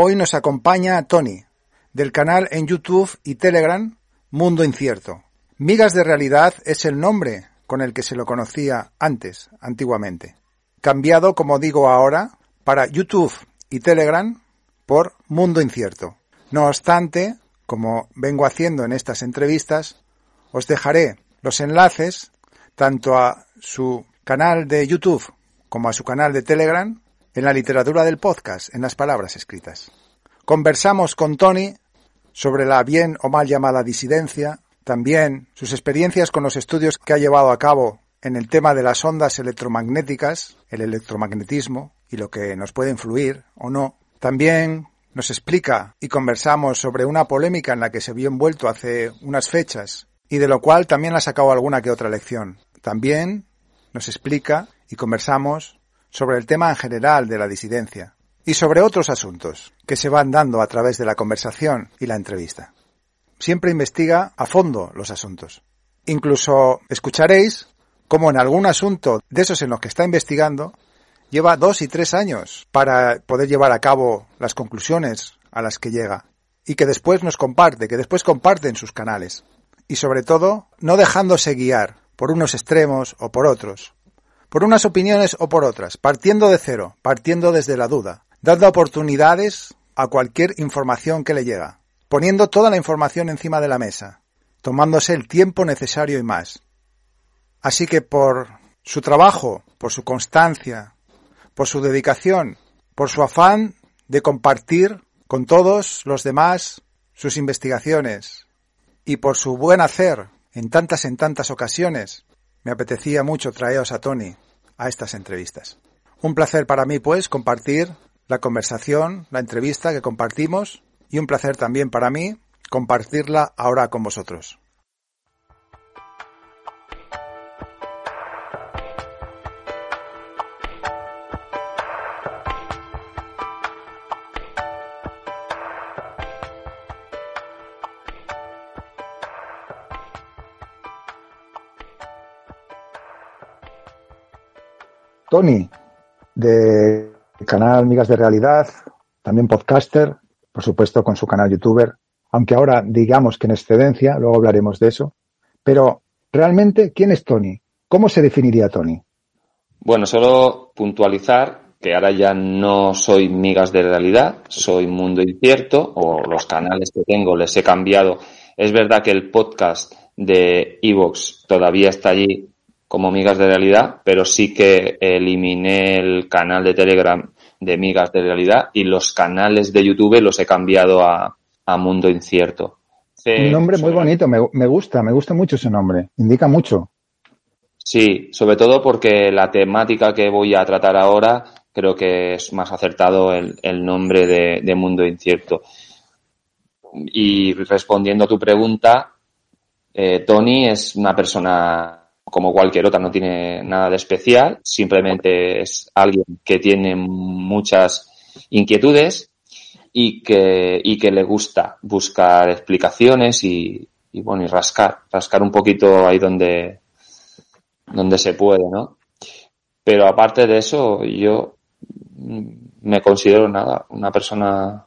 Hoy nos acompaña Tony, del canal en YouTube y Telegram Mundo Incierto. Migas de Realidad es el nombre con el que se lo conocía antes, antiguamente. Cambiado, como digo ahora, para YouTube y Telegram por Mundo Incierto. No obstante, como vengo haciendo en estas entrevistas, os dejaré los enlaces tanto a su canal de YouTube como a su canal de Telegram en la literatura del podcast, en las palabras escritas. Conversamos con Tony sobre la bien o mal llamada disidencia, también sus experiencias con los estudios que ha llevado a cabo en el tema de las ondas electromagnéticas, el electromagnetismo y lo que nos puede influir o no. También nos explica y conversamos sobre una polémica en la que se vio envuelto hace unas fechas y de lo cual también ha sacado alguna que otra lección. También nos explica y conversamos sobre el tema en general de la disidencia y sobre otros asuntos que se van dando a través de la conversación y la entrevista. Siempre investiga a fondo los asuntos. Incluso escucharéis cómo en algún asunto de esos en los que está investigando lleva dos y tres años para poder llevar a cabo las conclusiones a las que llega y que después nos comparte, que después comparte en sus canales. Y sobre todo, no dejándose guiar por unos extremos o por otros, por unas opiniones o por otras, partiendo de cero, partiendo desde la duda, dando oportunidades a cualquier información que le llega, poniendo toda la información encima de la mesa, tomándose el tiempo necesario y más. Así que por su trabajo, por su constancia, por su dedicación, por su afán de compartir con todos los demás sus investigaciones y por su buen hacer en tantas en tantas ocasiones, me apetecía mucho traeros a Tony a estas entrevistas. Un placer para mí, pues, compartir la conversación, la entrevista que compartimos y un placer también para mí compartirla ahora con vosotros. Tony, de canal Migas de Realidad, también podcaster, por supuesto con su canal youtuber, aunque ahora digamos que en excedencia, luego hablaremos de eso. Pero realmente, ¿quién es Tony? ¿Cómo se definiría Tony? Bueno, solo puntualizar que ahora ya no soy Migas de Realidad, soy Mundo Incierto, o los canales que tengo les he cambiado. Es verdad que el podcast de Evox todavía está allí como migas de realidad, pero sí que eliminé el canal de Telegram de migas de realidad y los canales de YouTube los he cambiado a, Mundo Incierto. Un nombre muy bonito, me, me, gusta, me gusta mucho ese nombre, indica mucho. Sí, sobre todo porque la temática que voy a tratar ahora creo que es más acertado el, el nombre de, de Mundo Incierto. Y respondiendo a tu pregunta, eh, Tony es una persona como cualquier otra, no tiene nada de especial, simplemente es alguien que tiene muchas inquietudes y que, y que le gusta buscar explicaciones y, y bueno, y rascar, rascar un poquito ahí donde, donde se puede, ¿no? Pero aparte de eso, yo me considero nada, una persona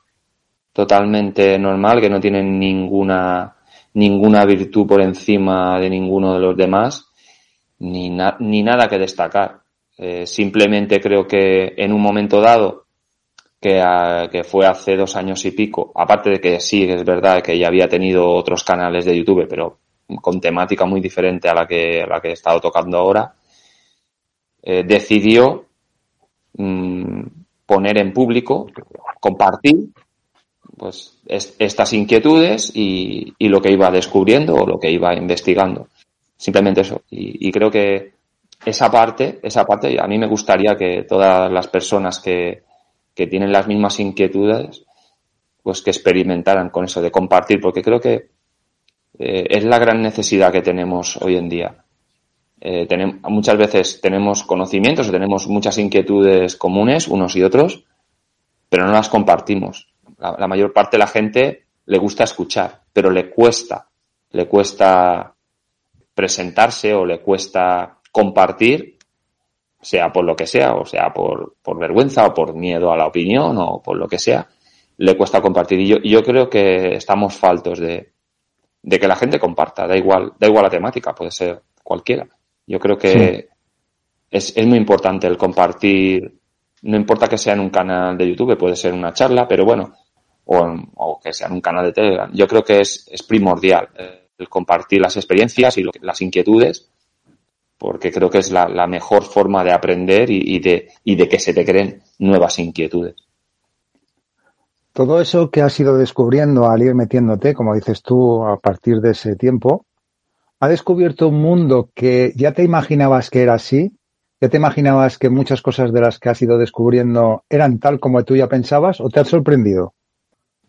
totalmente normal que no tiene ninguna ninguna virtud por encima de ninguno de los demás ni, ni nada que destacar. Eh, simplemente creo que en un momento dado, que, fue hace dos años y pico, aparte de que sí, es verdad que ya había tenido otros canales de YouTube, pero con temática muy diferente a la que, a la que he estado tocando ahora, eh, decidió mm, poner en público, compartir pues estas inquietudes y, y, lo que iba descubriendo o lo que iba investigando. Simplemente eso. Y, creo que esa parte, esa parte, a mí me gustaría que todas las personas que, que tienen las mismas inquietudes, pues que experimentaran con eso de compartir, porque creo que eh, es la gran necesidad que tenemos hoy en día. Eh, tenemos, muchas veces tenemos conocimientos o tenemos muchas inquietudes comunes unos y otros, pero no las compartimos. La, la, mayor parte de la gente le gusta escuchar, pero le cuesta, le cuesta presentarse o le cuesta compartir, sea por lo que sea, o sea por, por vergüenza o por miedo a la opinión o por lo que sea, le cuesta compartir. Y yo, yo creo que estamos faltos de, de que la gente comparta, da igual, da igual la temática, puede ser cualquiera. Yo creo que es, es muy importante el compartir, no importa que sea en un canal de YouTube, puede ser una charla, pero bueno, o, o que sea en un canal de Telegram. Yo creo que es, es primordial el compartir las experiencias y las inquietudes, porque creo que es la, la mejor forma de aprender y, y, de, y de que se te creen nuevas inquietudes. Todo eso que has ido descubriendo al ir metiéndote, como dices tú, a partir de ese tiempo, ¿ha descubierto un mundo que ya te imaginabas que era así? ¿Ya te imaginabas que muchas cosas de las que has ido descubriendo eran tal como tú ya pensabas o te han sorprendido?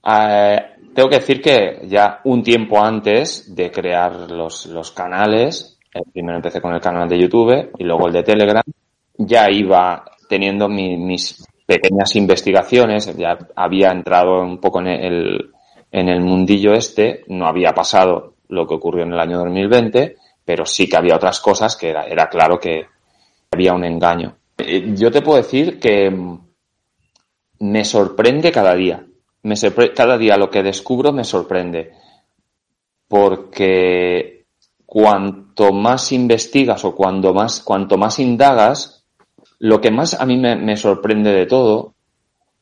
Eh, tengo que decir que ya un tiempo antes de crear los, los canales, eh, primero empecé con el canal de YouTube y luego el de Telegram, ya iba teniendo mi, mis pequeñas investigaciones, ya había entrado un poco en el, en el mundillo este, no había pasado lo que ocurrió en el año 2020, pero sí que había otras cosas que era, era claro que había un engaño. Eh, yo te puedo decir que me sorprende cada día. Me cada día lo que descubro me sorprende. Porque cuanto más investigas o cuando más, cuanto más indagas, lo que más a mí me, me sorprende de todo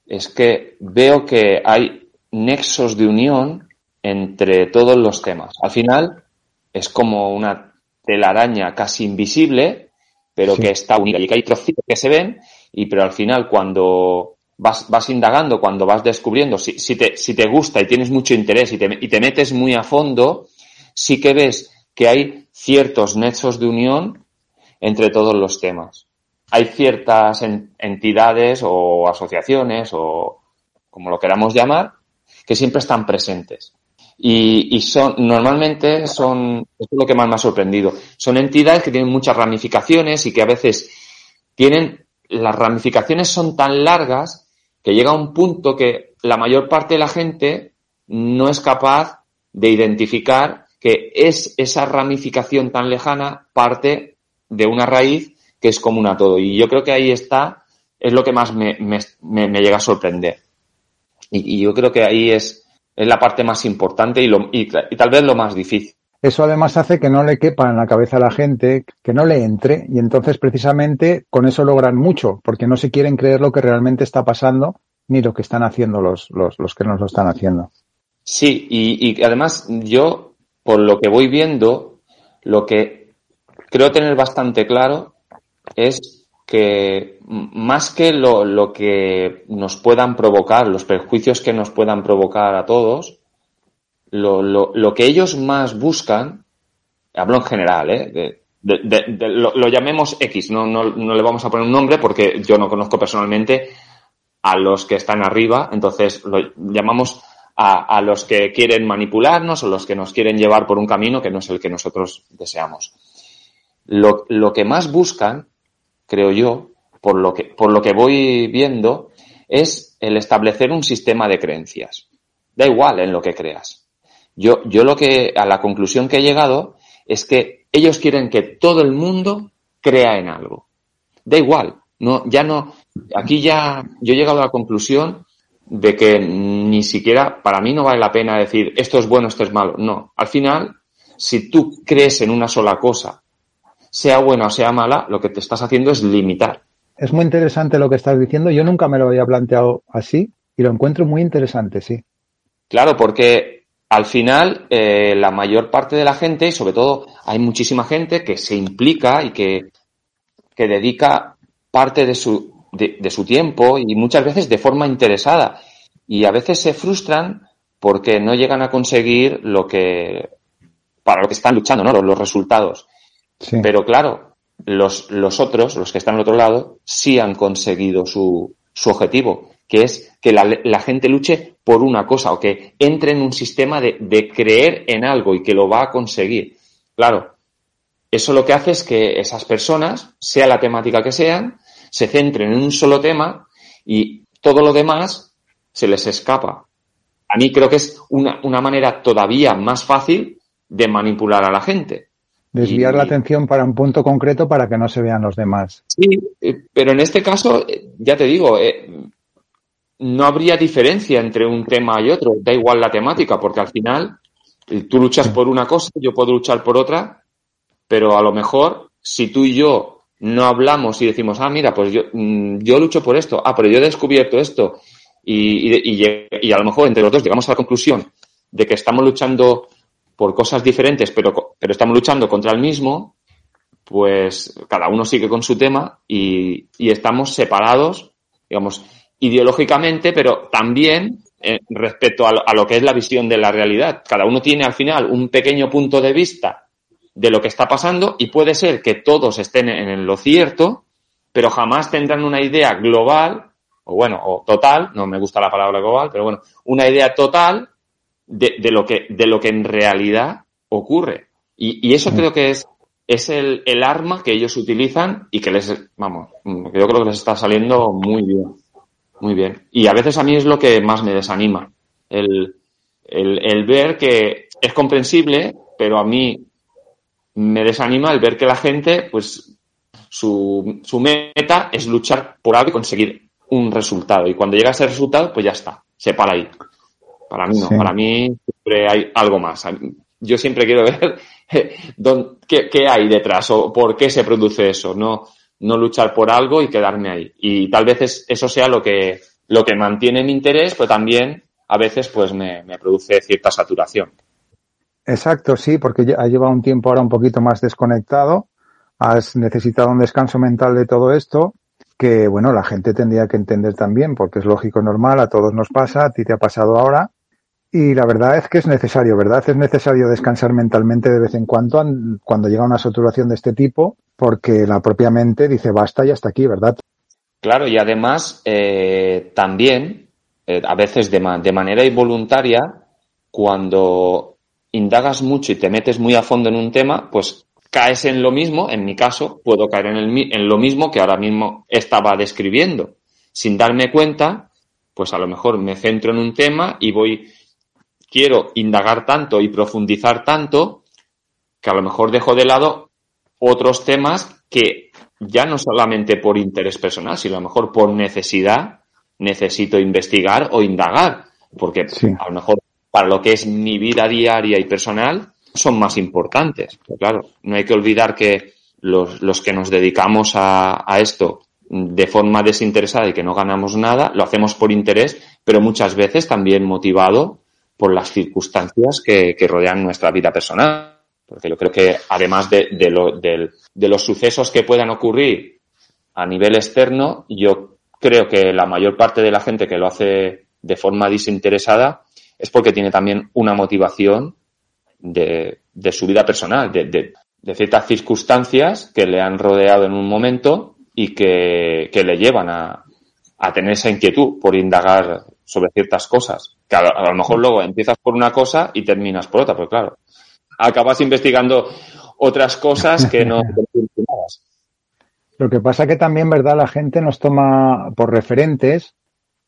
es que veo que hay nexos de unión entre todos los temas. Al final es como una telaraña casi invisible, pero sí. que está unida y que hay trocitos que se ven, y pero al final cuando vas, vas indagando, cuando vas descubriendo, si, si, te, si te gusta y tienes mucho interés y te, y te metes muy a fondo, sí que ves que hay ciertos nexos de unión entre todos los temas hay ciertas entidades o asociaciones o como lo queramos llamar, que siempre están presentes. Y, y, son, normalmente son, esto es lo que más me ha sorprendido, son entidades que tienen muchas ramificaciones y que a veces tienen, las ramificaciones son tan largas que llega un punto que la mayor parte de la gente no es capaz de identificar que es esa ramificación tan lejana parte de una raíz que es común a todo. Y yo creo que ahí está, es lo que más me, me, me llega a sorprender. Y, y, yo creo que ahí es, es la parte más importante y, lo, y, y, tal vez lo más difícil. Eso además hace que no le quepa en la cabeza a la gente, que no le entre, y entonces precisamente con eso logran mucho, porque no se quieren creer lo que realmente está pasando ni lo que están haciendo los, los, los que nos lo están haciendo. Sí, y, y además yo, por lo que voy viendo, lo que creo tener bastante claro es que más que lo, lo, que nos puedan provocar, los perjuicios que nos puedan provocar a todos, lo, lo, lo que ellos más buscan, hablo en general, ¿eh? de, de, lo, llamemos X, no, no, no, le vamos a poner un nombre porque yo no conozco personalmente a los que están arriba, entonces lo llamamos a, a los que quieren manipularnos o los que nos quieren llevar por un camino que no es el que nosotros deseamos. Lo, lo que más buscan creo yo, por lo que, por lo que voy viendo, es el establecer un sistema de creencias. Da igual en lo que creas. Yo, yo lo que, a la conclusión que he llegado es que ellos quieren que todo el mundo crea en algo. Da igual. No, ya no, aquí ya, yo he llegado a la conclusión de que ni siquiera, para mí no vale la pena decir esto es bueno, esto es malo. No. Al final, si tú crees en una sola cosa sea buena o sea mala, lo que te estás haciendo es limitar. Es muy interesante lo que estás diciendo. Yo nunca me lo había planteado así y lo encuentro muy interesante, sí. Claro, porque al final eh, la mayor parte de la gente, y sobre todo hay muchísima gente que se implica y que, que dedica parte de su, de, de su tiempo y muchas veces de forma interesada. Y a veces se frustran porque no llegan a conseguir lo que, para lo que están luchando, ¿no? Los, los resultados. Sí. Pero claro, los, los otros, los que están al otro lado, sí han conseguido su, su objetivo, que es que la, la, gente luche por una cosa o que entre en un sistema de, de, creer en algo y que lo va a conseguir. Claro, eso lo que hace es que esas personas, sea la temática que sean, se centren en un solo tema y todo lo demás se les escapa. A mí creo que es una, una manera todavía más fácil de manipular a la gente desviar y, la atención para un punto concreto para que no se vean los demás. Sí, eh, pero en este caso, eh, ya te digo, eh, no habría diferencia entre un tema y otro, da igual la temática, porque al final tú luchas por una cosa, yo puedo luchar por otra, pero a lo mejor si tú y yo no hablamos y decimos, ah, mira, pues yo, mm, yo lucho por esto, ah, pero yo he descubierto esto, y, y, y, a lo mejor entre los dos llegamos a la conclusión de que estamos luchando por cosas diferentes, pero, pero estamos luchando contra el mismo, pues cada uno sigue con su tema y, y estamos separados, digamos, ideológicamente, pero también eh, respecto a lo, a lo, que es la visión de la realidad. Cada uno tiene al final un pequeño punto de vista de lo que está pasando y puede ser que todos estén en lo cierto, pero jamás tendrán una idea global, o bueno, o total, no me gusta la palabra global, pero bueno, una idea total de, de lo, que, de lo que en realidad ocurre. Y, y eso creo que es, es el, el arma que ellos utilizan y que les, vamos, yo creo que les está saliendo muy bien. Muy bien. Y a veces a mí es lo que más me desanima. El, el, el, ver que es comprensible, pero a mí me desanima el ver que la gente, pues, su, su meta es luchar por algo y conseguir un resultado. Y cuando llega ese resultado, pues ya está, se para ahí. Para mí no, sí. para mí siempre hay algo más. Yo siempre quiero ver qué, qué hay detrás o por qué se produce eso. No, no luchar por algo y quedarme ahí. Y tal vez eso sea lo que, lo que mantiene mi interés, pero también a veces pues me, produce cierta saturación. Exacto, sí, porque ha llevado un tiempo ahora un poquito más desconectado, has necesitado un descanso mental de todo esto, que bueno, la gente tendría que entender también, porque es lógico, normal, a todos nos pasa, a ti te ha pasado ahora, y la verdad es que es necesario, ¿verdad? Es necesario descansar mentalmente de vez en cuando cuando llega una saturación de este tipo, porque la propia mente dice basta y hasta aquí, ¿verdad? Claro, y además eh, también, eh, a veces de, ma de manera involuntaria, cuando indagas mucho y te metes muy a fondo en un tema, pues caes en lo mismo, en mi caso, puedo caer en, el, en lo mismo que ahora mismo estaba describiendo. Sin darme cuenta, pues a lo mejor me centro en un tema y voy quiero indagar tanto y profundizar tanto que a lo mejor dejo de lado otros temas que ya no solamente por interés personal, sino a lo mejor por necesidad necesito investigar o indagar, porque sí. a lo mejor para lo que es mi vida diaria y personal son más importantes. Pero claro, no hay que olvidar que los, los que nos dedicamos a, a esto de forma desinteresada y que no ganamos nada, lo hacemos por interés, pero muchas veces también motivado por las circunstancias que, que rodean nuestra vida personal. Porque yo creo que además de, lo, de, de los sucesos que puedan ocurrir a nivel externo, yo creo que la mayor parte de la gente que lo hace de forma desinteresada es porque tiene también una motivación de, de su vida personal, de, ciertas circunstancias que le han rodeado en un momento y que, le llevan a, tener esa inquietud por indagar sobre ciertas cosas. Que a, a, lo mejor luego empiezas por una cosa y terminas por otra, pero claro, acabas investigando otras cosas que no Lo que pasa que también, ¿verdad? La gente nos toma por referentes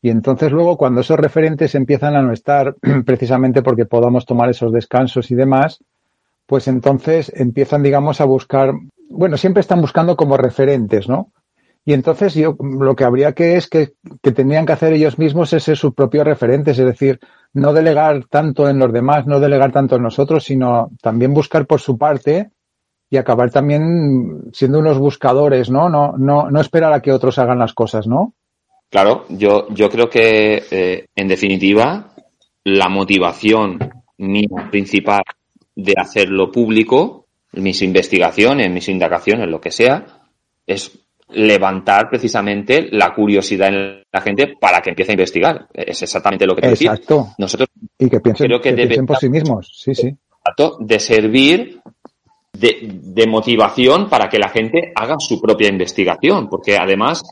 y entonces luego cuando esos referentes empiezan a no estar precisamente porque podamos tomar esos descansos y demás, pues entonces empiezan, digamos, a buscar, bueno, siempre están buscando como referentes, ¿no? Y entonces yo lo que habría que es que, que tendrían que hacer ellos mismos es ser sus propios referentes, es decir, no delegar tanto en los demás, no delegar tanto en nosotros, sino también buscar por su parte y acabar también siendo unos buscadores, ¿no? No, no, no esperar a que otros hagan las cosas, ¿no? Claro, yo, yo creo que, eh, en definitiva, la motivación mía principal de hacerlo público, mis investigaciones, mis indagaciones, lo que sea, es levantar precisamente la curiosidad en la gente para que empiece a investigar. Es exactamente lo que te Exacto. Decir. Nosotros y que piensen, creo que, que piensen por sí mismos. Sí, sí. De servir de, de, motivación para que la gente haga su propia investigación, porque además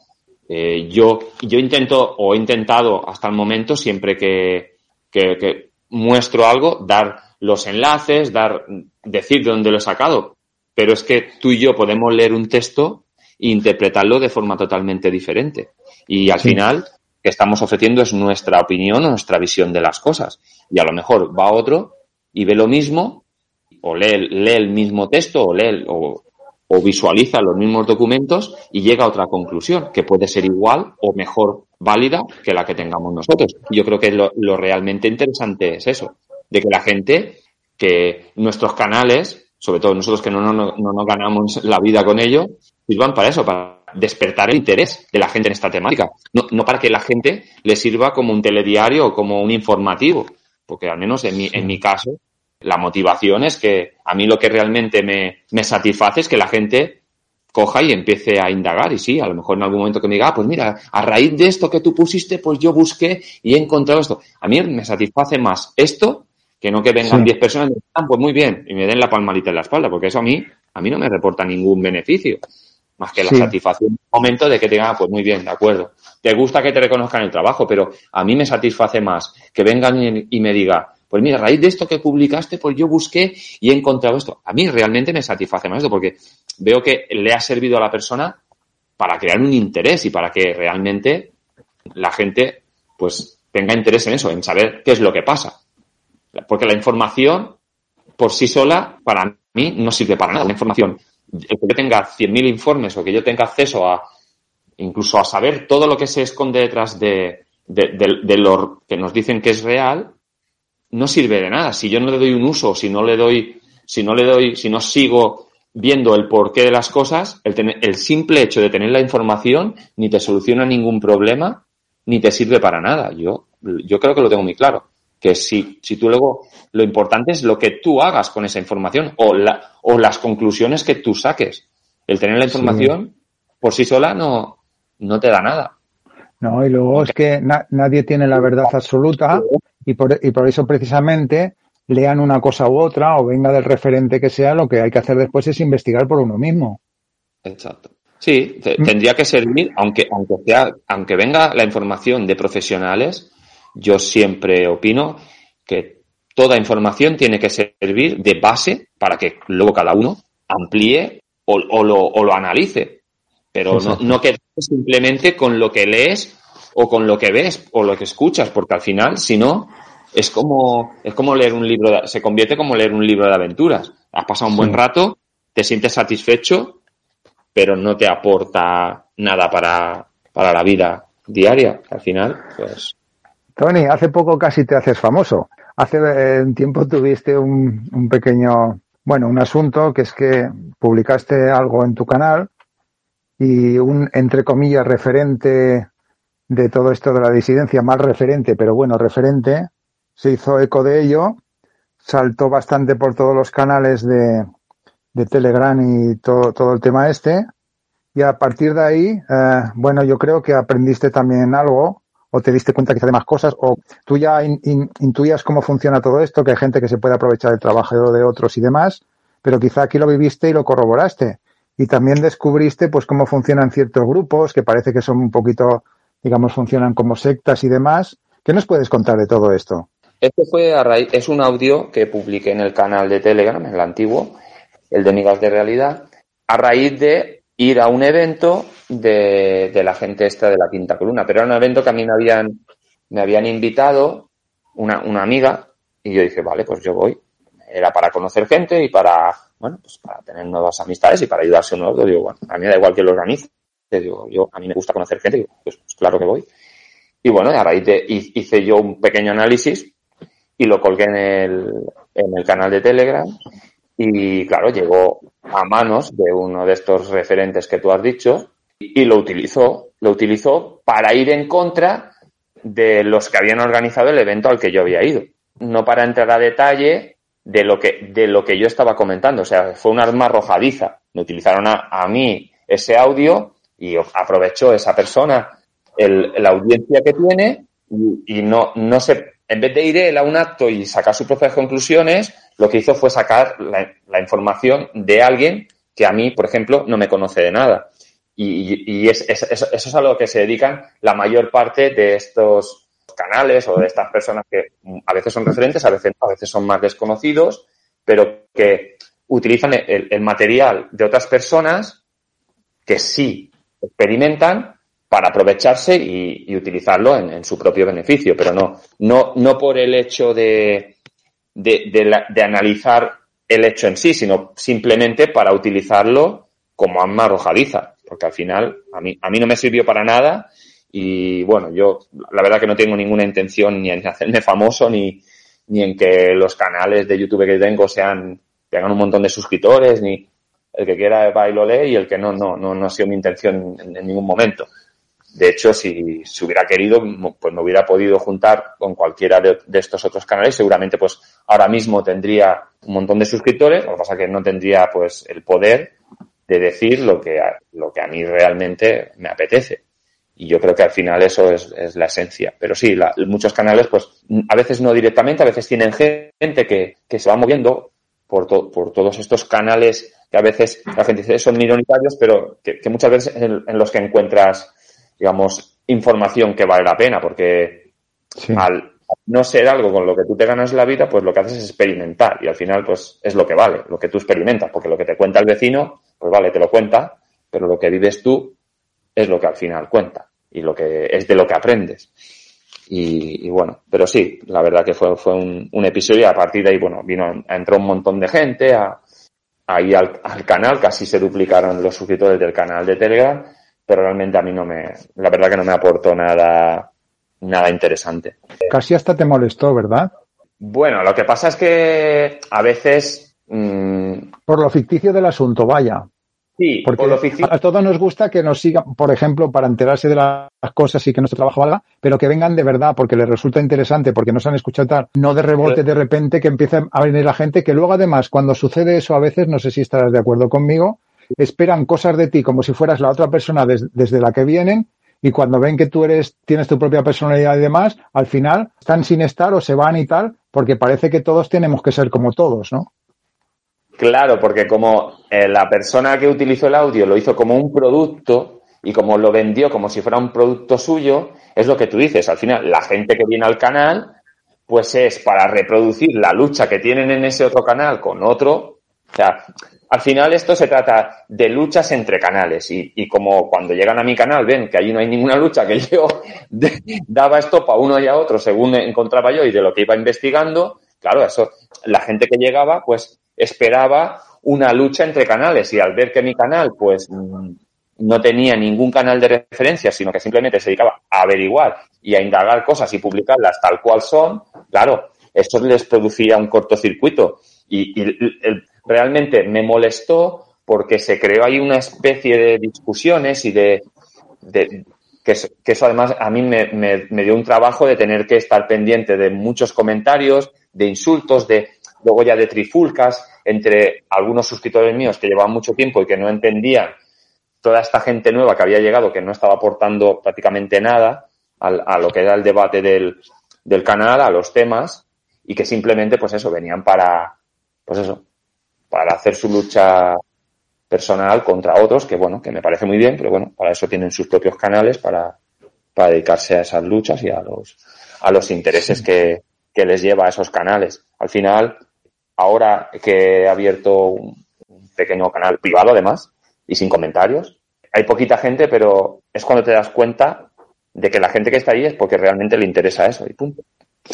eh, yo, yo intento o he intentado hasta el momento siempre que, que, que muestro algo dar los enlaces, dar decir de dónde lo he sacado, pero es que tú y yo podemos leer un texto interpretarlo de forma totalmente diferente. Y al sí. final, que estamos ofreciendo es nuestra opinión o nuestra visión de las cosas. Y a lo mejor va otro y ve lo mismo, o lee, lee el mismo texto, o lee, o, o visualiza los mismos documentos y llega a otra conclusión, que puede ser igual o mejor válida que la que tengamos nosotros. Yo creo que lo, realmente interesante es eso, de que la gente, que nuestros canales, sobre todo nosotros que no, no, no nos ganamos la vida con ello, sirvan para eso, para despertar el interés de la gente en esta temática. No, no para que la gente le sirva como un telediario o como un informativo, porque al menos en mi, en mi caso, la motivación es que a mí lo que realmente me, me satisface es que la gente coja y empiece a indagar. Y sí, a lo mejor en algún momento que me diga, ah, pues mira, a raíz de esto que tú pusiste, pues yo busqué y he encontrado esto. A mí me satisface más esto que no que vengan 10 personas y me digan, pues muy bien, y me den la palmadita en la espalda, porque eso a mí, a mí no me reporta ningún beneficio. Más que la satisfacción en un momento de que te digan, ah, pues muy bien, de acuerdo. Te gusta que te reconozcan el trabajo, pero a mí me satisface más que vengan y me diga, pues mira, a raíz de esto que publicaste, pues yo busqué y he encontrado esto. A mí realmente me satisface más esto porque veo que le ha servido a la persona para crear un interés y para que realmente la gente pues tenga interés en eso, en saber qué es lo que pasa. Porque la información por sí sola para mí no sirve para nada. La información, que yo tenga 100.000 informes o que yo tenga acceso a incluso a saber todo lo que se esconde detrás de, de lo que nos dicen que es real, no sirve de nada. Si yo no le doy un uso, si no le doy, si no le doy, si no sigo viendo el porqué de las cosas, el, el simple hecho de tener la información ni te soluciona ningún problema, ni te sirve para nada. Yo, yo creo que lo tengo muy claro. Que si, si tú luego, lo importante es lo que tú hagas con esa información o, la, o las conclusiones que tú saques. El tener la información por sí sola no, no te da nada. No, y luego es que nadie tiene la verdad absoluta y por, y por eso precisamente lean una cosa u otra o venga del referente que sea, lo que hay que hacer después es investigar por uno mismo. Exacto. Sí, tendría que servir, aunque, aunque, sea, aunque venga la información de profesionales, yo siempre opino que toda información tiene que servir de base para que luego cada uno amplíe o, o, lo, o lo, analice. Pero no, no que simplemente con lo que lees o con lo que ves o lo que escuchas, porque al final, si no, es como, es como leer un libro, se convierte como leer un libro de aventuras. Has pasado un buen rato, te sientes satisfecho, pero no te aporta nada para, para la vida diaria. Al final, pues. Tony, hace poco casi te haces famoso. Hace eh, un tiempo tuviste un, un pequeño, bueno, un asunto que es que publicaste algo en tu canal y un, entre comillas, referente de todo esto de la disidencia, mal referente, pero bueno, referente, se hizo eco de ello, saltó bastante por todos los canales de, de Telegram y todo, todo el tema este, y a partir de ahí, eh, bueno, yo creo que aprendiste también algo, o te diste cuenta quizá de más cosas, o tú ya intuías cómo funciona todo esto, que hay gente que se puede aprovechar del trabajo de otros y demás, pero quizá aquí lo viviste y lo corroboraste. Y también descubriste pues cómo funcionan ciertos grupos que parece que son un poquito digamos, funcionan como sectas y demás. ¿Qué nos puedes contar de todo esto? Este fue a raíz, es un audio que publiqué en el canal de Telegram, el antiguo, el de Migas de Realidad, a raíz de ir a un evento de, la gente esta de la quinta columna. Pero era un evento que a mí me habían, me habían invitado una, una amiga y yo dije, vale, pues yo voy. Era para conocer gente y para, bueno, pues para tener nuevas amistades y para ayudarse uno a otro. Digo, bueno, a mí da igual que lo organice digo, yo, a mí me gusta conocer gente, pues, pues, claro que voy. Y bueno, a raíz de, hice yo un pequeño análisis y lo colgué en el, en el canal de Telegram y claro, llegó a manos de uno de estos referentes que tú has dicho y lo utilizó, lo utilizó para ir en contra de los que habían organizado el evento al que yo había ido. No para entrar a detalle de lo que, de lo que yo estaba comentando. O sea, fue un arma arrojadiza. Me utilizaron a, a mí ese audio y aprovechó esa persona el, la audiencia que tiene y, no, no se, en vez de ir él a un acto y sacar sus propias conclusiones, lo que hizo fue sacar la, información de alguien que a mí, por ejemplo, no me conoce de nada. Y, es, es, eso es a lo que se dedican la mayor parte de estos canales o de estas personas que a veces son referentes, a veces, a veces son más desconocidos, pero que utilizan el, el material de otras personas que sí experimentan para aprovecharse y, utilizarlo en, su propio beneficio, pero no, no, no por el hecho de, de, de, analizar el hecho en sí, sino simplemente para utilizarlo como arma arrojadiza, porque al final a mí, a mí no me sirvió para nada y bueno, yo la verdad que no tengo ninguna intención ni en hacerme famoso ni, ni en que los canales de YouTube que tengo sean, tengan un montón de suscriptores, ni el que quiera va y lo lee y el que no, no, no, no ha sido mi intención en, ningún momento. De hecho, si, si, hubiera querido, pues me hubiera podido juntar con cualquiera de, estos otros canales. Seguramente, pues ahora mismo tendría un montón de suscriptores. Lo que pasa que no tendría, pues, el poder de decir lo que, lo que a mí realmente me apetece. Y yo creo que al final eso es, es la esencia. Pero sí, la, muchos canales, pues a veces no directamente, a veces tienen gente que, que se va moviendo por, por todos estos canales que a veces la gente dice son minoritarios, pero que, que muchas veces en, en, los que encuentras, digamos, información que vale la pena, porque al no ser algo con lo que tú te ganas la vida, pues lo que haces es experimentar y al final, pues es lo que vale, lo que tú experimentas, porque lo que te cuenta el vecino, pues vale, te lo cuenta, pero lo que vives tú es lo que al final cuenta y lo que es de lo que aprendes. Y, y bueno, pero sí, la verdad que fue, fue un, un, episodio y a partir de ahí, bueno, vino, entró un montón de gente a, ahí al, al, canal, casi se duplicaron los suscriptores del canal de Telegram, pero realmente a mí no me, la verdad que no me aportó nada, nada interesante. Casi hasta te molestó, ¿verdad? Bueno, lo que pasa es que a veces... Mmm... Por lo ficticio del asunto, vaya. Sí, porque a todos nos gusta que nos sigan, por ejemplo, para enterarse de las cosas y que nuestro trabajo valga, pero que vengan de verdad, porque les resulta interesante, porque nos han escuchado tal, no de rebote de repente que empiece a venir la gente, que luego además, cuando sucede eso a veces, no sé si estarás de acuerdo conmigo, esperan cosas de ti como si fueras la otra persona des, desde la que vienen y cuando ven que tú eres, tienes tu propia personalidad y demás, al final están sin estar o se van y tal, porque parece que todos tenemos que ser como todos, ¿no? Claro, porque como eh, la persona que utilizó el audio lo hizo como un producto y como lo vendió como si fuera un producto suyo, es lo que tú dices. Al final, la gente que viene al canal, pues es para reproducir la lucha que tienen en ese otro canal con otro. O sea, al final esto se trata de luchas entre canales y, como cuando llegan a mi canal ven que allí no hay ninguna lucha, que yo daba esto para uno y a otro según encontraba yo y de lo que iba investigando, claro, eso, la gente que llegaba, pues esperaba una lucha entre canales y al ver que mi canal pues no tenía ningún canal de referencia, sino que simplemente se dedicaba a averiguar y a indagar cosas y publicarlas tal cual son, claro, esto les producía un cortocircuito. Y, realmente me molestó porque se creó ahí una especie de discusiones y de, de que, eso, que, eso, además a mí me, me, me dio un trabajo de tener que estar pendiente de muchos comentarios, de insultos, de luego ya de trifulcas entre algunos suscriptores míos que llevaban mucho tiempo y que no entendían toda esta gente nueva que había llegado, que no estaba aportando prácticamente nada al, a lo que era el debate del, del canal, a los temas, y que simplemente, pues eso, venían para, pues eso, para hacer su lucha personal contra otros, que bueno, que me parece muy bien, pero bueno, para eso tienen sus propios canales para, para dedicarse a esas luchas y a los, a los intereses que, que les lleva a esos canales. Al final, ahora que he abierto un pequeño canal privado además y sin comentarios, hay poquita gente, pero es cuando te das cuenta de que la gente que está ahí es porque realmente le interesa eso y punto.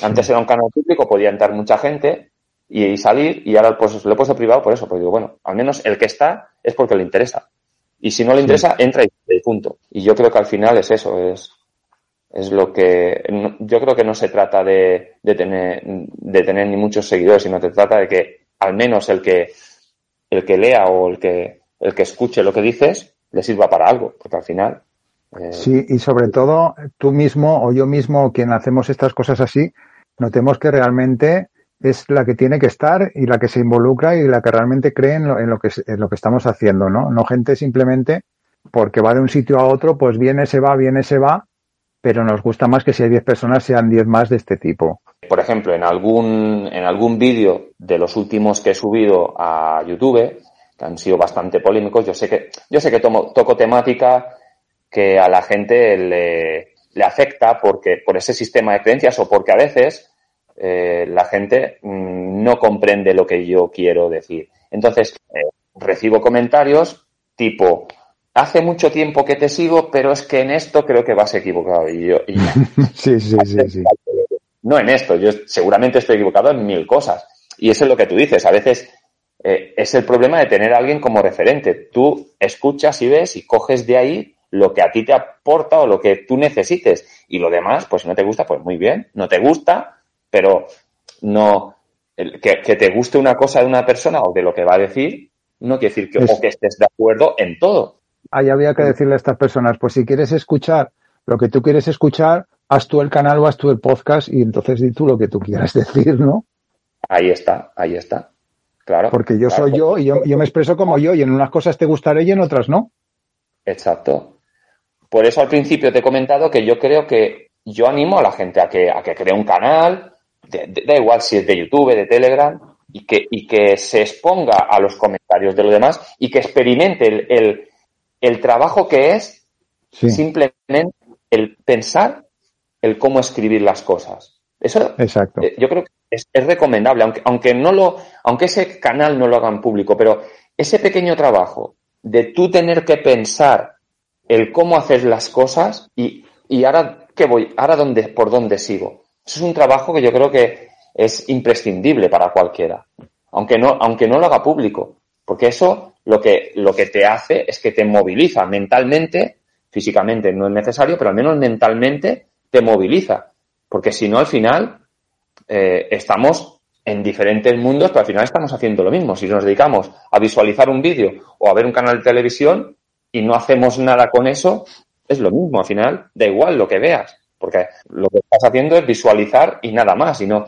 Antes era un canal público, podía entrar mucha gente y salir y ahora pues lo he puesto privado por eso, porque digo, bueno, al menos el que está es porque le interesa. Y si no le interesa, entra y punto. Y yo creo que al final es eso, es es lo que yo creo que no se trata de, de, tener de tener ni muchos seguidores sino se trata de que al menos el que el que lea o el que el que escuche lo que dices le sirva para algo porque al final eh... sí y sobre todo tú mismo o yo mismo quien hacemos estas cosas así notemos que realmente es la que tiene que estar y la que se involucra y la que realmente cree en lo, en lo que en lo que estamos haciendo no no gente simplemente porque va de un sitio a otro pues viene se va viene se va pero nos gusta más que si hay 10 personas sean 10 más de este tipo. Por ejemplo, en algún, en algún vídeo de los últimos que he subido a YouTube, que han sido bastante polémicos, yo sé que, yo sé que toco temática que a la gente le, le afecta porque, por ese sistema de creencias o porque a veces eh, la gente mmm, no comprende lo que yo quiero decir. Entonces, eh, recibo comentarios tipo, hace mucho tiempo que te sigo, pero es que en esto creo que vas equivocado. Y yo, y sí, sí, sí, sí. No en esto, yo seguramente estoy equivocado en mil cosas. Y eso es lo que tú dices. A veces eh, es el problema de tener a alguien como referente. Tú escuchas y ves y coges de ahí lo que a ti te aporta o lo que tú necesites. Y lo demás, pues si no te gusta, pues muy bien. No te gusta, pero no. Que, que te guste una cosa de una persona o de lo que va a decir, no quiere decir que, o que estés de acuerdo en todo. Ahí había que decirle a estas personas, pues si quieres escuchar lo que tú quieres escuchar, haz tú el canal o haz tú el podcast y entonces di tú lo que tú quieras decir, ¿no? Ahí está, ahí está. Claro. Porque yo soy yo y yo, me expreso como yo y en unas cosas te gustaré y en otras no. Exacto. Por eso al principio te he comentado que yo creo que yo animo a la gente a que, a que cree un canal, da igual si es de YouTube, de Telegram, y que, y que se exponga a los comentarios de los demás y que experimente el, el, trabajo que es simplemente el pensar el cómo escribir las cosas. Eso Exacto. Eh, yo creo que es, recomendable, aunque, aunque no lo, aunque ese canal no lo hagan público, pero ese pequeño trabajo de tú tener que pensar el cómo hacer las cosas y, y ahora qué voy, ahora dónde, por dónde sigo. Eso es un trabajo que yo creo que es imprescindible para cualquiera, aunque no, aunque no lo haga público, porque eso lo que, lo que te hace es que te moviliza mentalmente, físicamente no es necesario, pero al menos mentalmente te moviliza, porque si no al final eh, estamos en diferentes mundos, pero al final estamos haciendo lo mismo. Si nos dedicamos a visualizar un vídeo o a ver un canal de televisión y no hacemos nada con eso, es lo mismo. Al final, da igual lo que veas, porque lo que estás haciendo es visualizar y nada más, y no,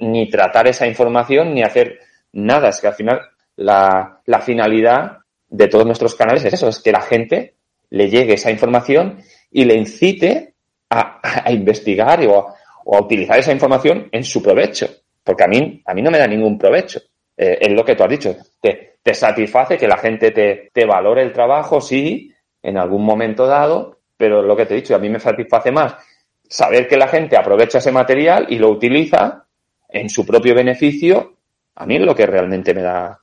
ni tratar esa información ni hacer nada. Es que al final la, la finalidad de todos nuestros canales es eso, es que la gente le llegue esa información y le incite a, a investigar o o a utilizar esa información en su provecho. Porque a mí, a mí no me da ningún provecho. Eh, es lo que tú has dicho. Te, te satisface que la gente te, te valore el trabajo, sí, en algún momento dado, pero lo que te he dicho, a mí me satisface más saber que la gente aprovecha ese material y lo utiliza en su propio beneficio. A mí es lo que realmente me da,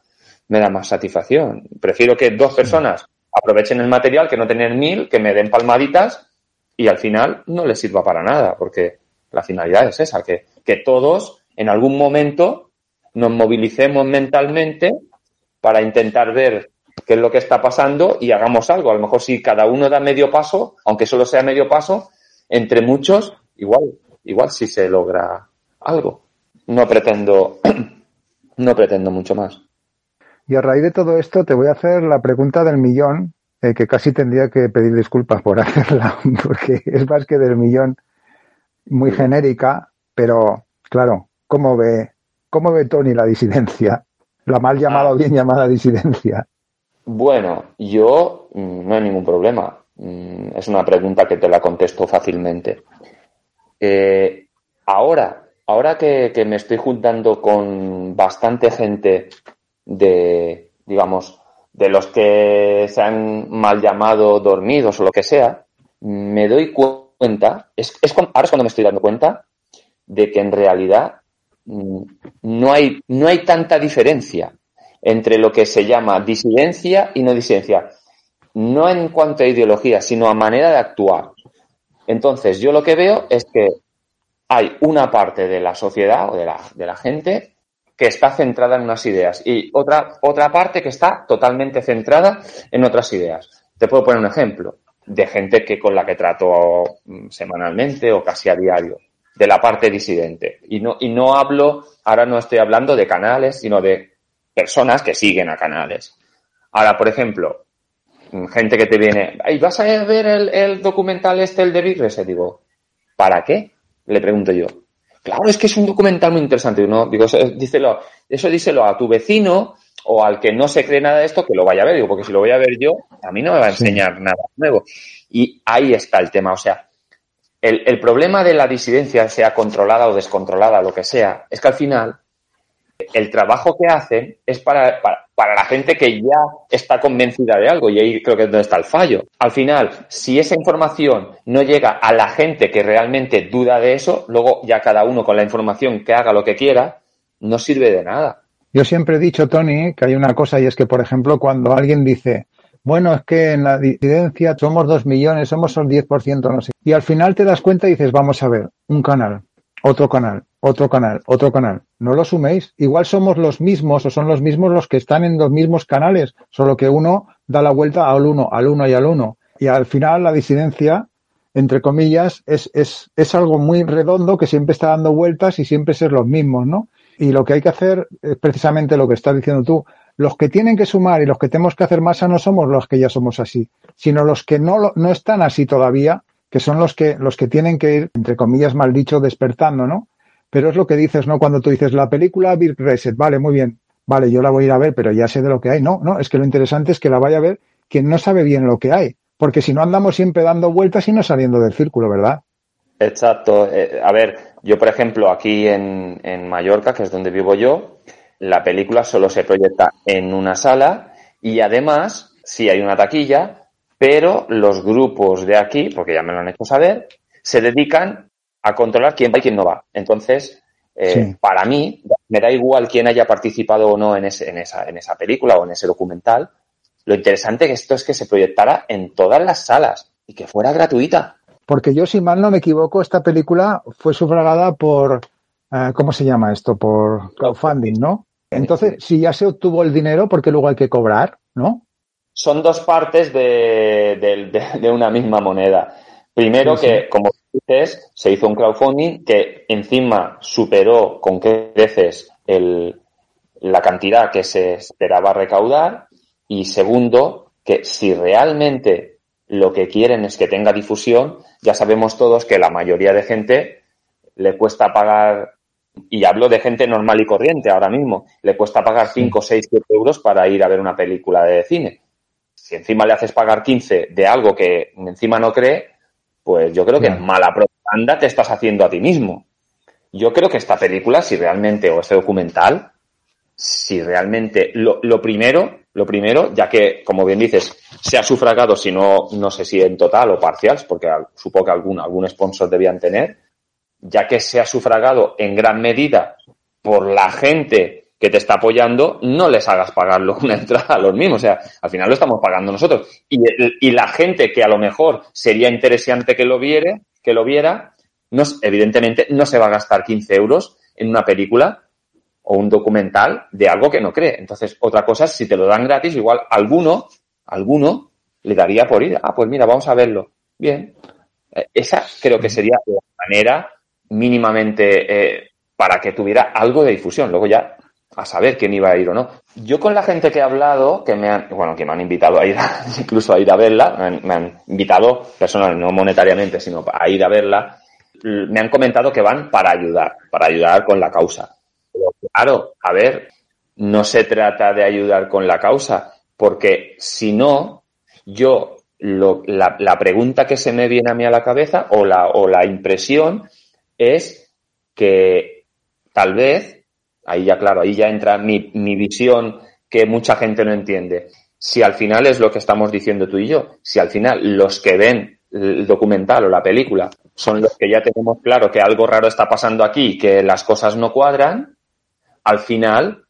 me da más satisfacción. Prefiero que dos personas aprovechen el material que no tener mil, que me den palmaditas y al final no les sirva para nada, porque la finalidad es esa, que, que todos en algún momento nos movilicemos mentalmente para intentar ver qué es lo que está pasando y hagamos algo. A lo mejor si cada uno da medio paso, aunque solo sea medio paso, entre muchos, igual, igual si se logra algo. No pretendo, no pretendo mucho más. Y a raíz de todo esto te voy a hacer la pregunta del millón, eh, que casi tendría que pedir disculpas por hacerla, porque es más que del millón muy genérica, pero claro, ¿cómo ve, cómo ve Tony la disidencia? La mal llamada o ah. bien llamada disidencia. Bueno, yo mm, no hay ningún problema. Mm, es una pregunta que te la contesto fácilmente. Eh, ahora, ahora que, que, me estoy juntando con bastante gente de, digamos, de los que se han mal llamado dormidos o lo que sea, me doy cuenta cuenta, es, ahora es cuando me estoy dando cuenta de que en realidad mm, no hay, no hay tanta diferencia entre lo que se llama disidencia y no disidencia. No en cuanto a ideología, sino a manera de actuar. Entonces, yo lo que veo es que hay una parte de la sociedad o de la, de la gente que está centrada en unas ideas y otra, otra parte que está totalmente centrada en otras ideas. Te puedo poner un ejemplo de gente que con la que trato mm, semanalmente o casi a diario, de la parte disidente. Y no, y no hablo, ahora no estoy hablando de canales, sino de personas que siguen a canales. Ahora, por ejemplo, mm, gente que te viene, ¿y vas a ver el, documental este, el de Big? Digo, ¿para qué? Le pregunto yo. Claro, es que es un documental muy interesante. ¿no? Digo, díselo, eso díselo a tu vecino o al que no se cree nada de esto, que lo vaya a ver. Digo, porque si lo voy a ver yo, a mí no me va a enseñar nada nuevo. Y ahí está el tema. O sea, el, el, problema de la disidencia, sea controlada o descontrolada, lo que sea, es que al final el trabajo que hacen es para, para, para, la gente que ya está convencida de algo y ahí creo que es donde está el fallo. Al final, si esa información no llega a la gente que realmente duda de eso, luego ya cada uno con la información que haga lo que quiera, no sirve de nada. Yo siempre he dicho, Tony, que hay una cosa y es que, por ejemplo, cuando alguien dice, bueno, es que en la disidencia somos dos millones, somos el 10%, no sé. Y al final te das cuenta y dices, vamos a ver, un canal, otro canal, otro canal, otro canal. No lo suméis. Igual somos los mismos o son los mismos los que están en los mismos canales, solo que uno da la vuelta al uno, al uno y al uno. Y al final la disidencia, entre comillas, es, es, es algo muy redondo que siempre está dando vueltas y siempre ser los mismos, ¿no? Y lo que hay que hacer es precisamente lo que estás diciendo tú. Los que tienen que sumar y los que tenemos que hacer masa no somos los que ya somos así, sino los que no, no están así todavía, que son los que, los que tienen que ir, entre comillas, mal dicho, despertando, ¿no? Pero es lo que dices, ¿no? Cuando tú dices la película Bill Reset, vale, muy bien, vale, yo la voy a ir a ver, pero ya sé de lo que hay. No, no, es que lo interesante es que la vaya a ver quien no sabe bien lo que hay. Porque si no andamos siempre dando vueltas y no saliendo del círculo, ¿verdad? Exacto. Eh, a ver, yo por ejemplo aquí en, en Mallorca, que es donde vivo yo, la película solo se proyecta en una sala y además sí hay una taquilla, pero los grupos de aquí, porque ya me lo han hecho saber, se dedican a controlar quién va y quién no va. Entonces, eh, para mí, me da igual quién haya participado o no en, ese, en, esa, en esa película o en ese documental. Lo interesante que esto es que se proyectara en todas las salas y que fuera gratuita. Porque yo, si mal no me equivoco, esta película fue sufragada por, eh, ¿cómo se llama esto? Por crowdfunding, ¿no? Entonces, si ya se obtuvo el dinero, porque luego hay que cobrar, ¿no? Son dos partes de, de, una misma moneda. Primero que, como se hizo un crowdfunding que encima superó con creces el, la cantidad que se esperaba recaudar. Y segundo, que si realmente lo que quieren es que tenga difusión, ya sabemos todos que la mayoría de gente le cuesta pagar, y hablo de gente normal y corriente ahora mismo, le cuesta pagar 5, 6, 7 euros para ir a ver una película de cine. Si encima le haces pagar 15 de algo que encima no cree, pues yo creo que mala propaganda te estás haciendo a ti mismo. Yo creo que esta película, si realmente, o este documental, si realmente lo, lo primero, lo primero, ya que, como bien dices, se ha sufragado, si no, no sé si en total o parcial, porque supongo que algún, algún sponsor debían tener, ya que se ha sufragado en gran medida por la gente que te está apoyando, no les hagas pagarlo una entrada a los mismos. O sea, al final lo estamos pagando nosotros. Y, la gente que a lo mejor sería interesante que lo viere, que lo viera, no, evidentemente no se va a gastar 15 euros en una película o un documental de algo que no cree. Entonces, otra cosa es si te lo dan gratis, igual alguno, alguno le daría por ir. Ah, pues mira, vamos a verlo. Bien. Eh, esa creo que sería la manera mínimamente eh, para que tuviera algo de difusión. Luego ya a saber quién iba a ir o no. Yo con la gente que he hablado, que me han, bueno, que me han invitado a ir, incluso a ir a verla, me han, me han invitado personal, no monetariamente, sino a ir a verla, me han comentado que van para ayudar, para ayudar con la causa. Pero claro, a ver, no se trata de ayudar con la causa, porque si no, yo, lo, la, la, pregunta que se me viene a mí a la cabeza o la, o la impresión es que tal vez, ahí ya claro, ahí ya entra mi, mi visión que mucha gente no entiende. Si al final es lo que estamos diciendo tú y yo, si al final los que ven el documental o la película son los que ya tenemos claro que algo raro está pasando aquí, que las cosas no cuadran, al final,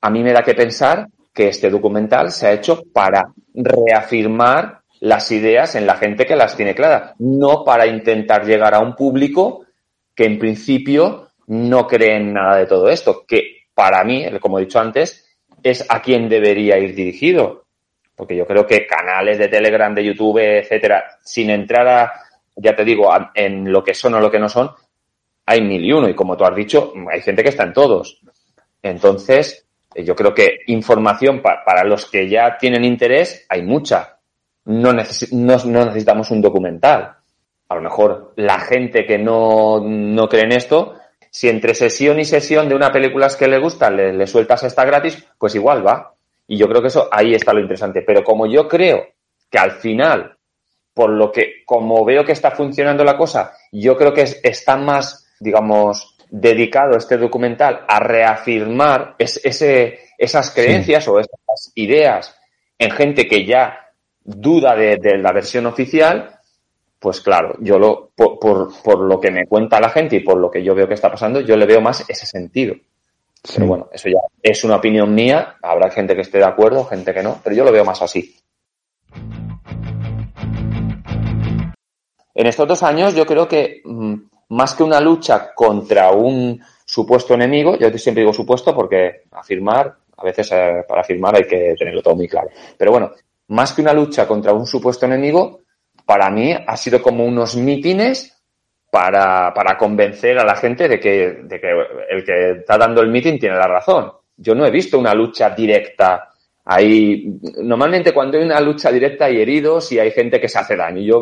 a mí me da que pensar que este documental se ha hecho para reafirmar las ideas en la gente que las tiene claras, no para intentar llegar a un público que en principio no cree en nada de todo esto, que para mí, como he dicho antes, es a quien debería ir dirigido. Porque yo creo que canales de Telegram, de YouTube, etcétera, sin entrar a, ya te digo, en lo que son o lo que no son, hay mil y uno. Y como tú has dicho, hay gente que está en todos. Entonces, eh, yo creo que información para los que ya tienen interés hay mucha. No, necesitamos un documental. A lo mejor la gente que no, no cree en esto, si entre sesión y sesión de una película que le gusta le, le sueltas esta gratis, pues igual va. Y yo creo que eso ahí está lo interesante. Pero como yo creo que al final, por lo que, como veo que está funcionando la cosa, yo creo que está más, digamos, dedicado este documental a reafirmar ese, esas creencias sí. o esas ideas en gente que ya duda de, de, la versión oficial, pues claro, yo lo, por, por, por, lo que me cuenta la gente y por lo que yo veo que está pasando, yo le veo más ese sentido. Sí. Pero bueno, eso ya es una opinión mía, habrá gente que esté de acuerdo, gente que no, pero yo lo veo más así. En estos dos años yo creo que mmm, más que una lucha contra un supuesto enemigo, yo siempre digo supuesto porque afirmar, a veces eh, para afirmar hay que tenerlo todo muy claro. Pero bueno, más que una lucha contra un supuesto enemigo, para mí ha sido como unos mítines para, para convencer a la gente de que, de que el que está dando el mítin tiene la razón. Yo no he visto una lucha directa ahí. Normalmente cuando hay una lucha directa hay heridos y hay gente que se hace daño. Yo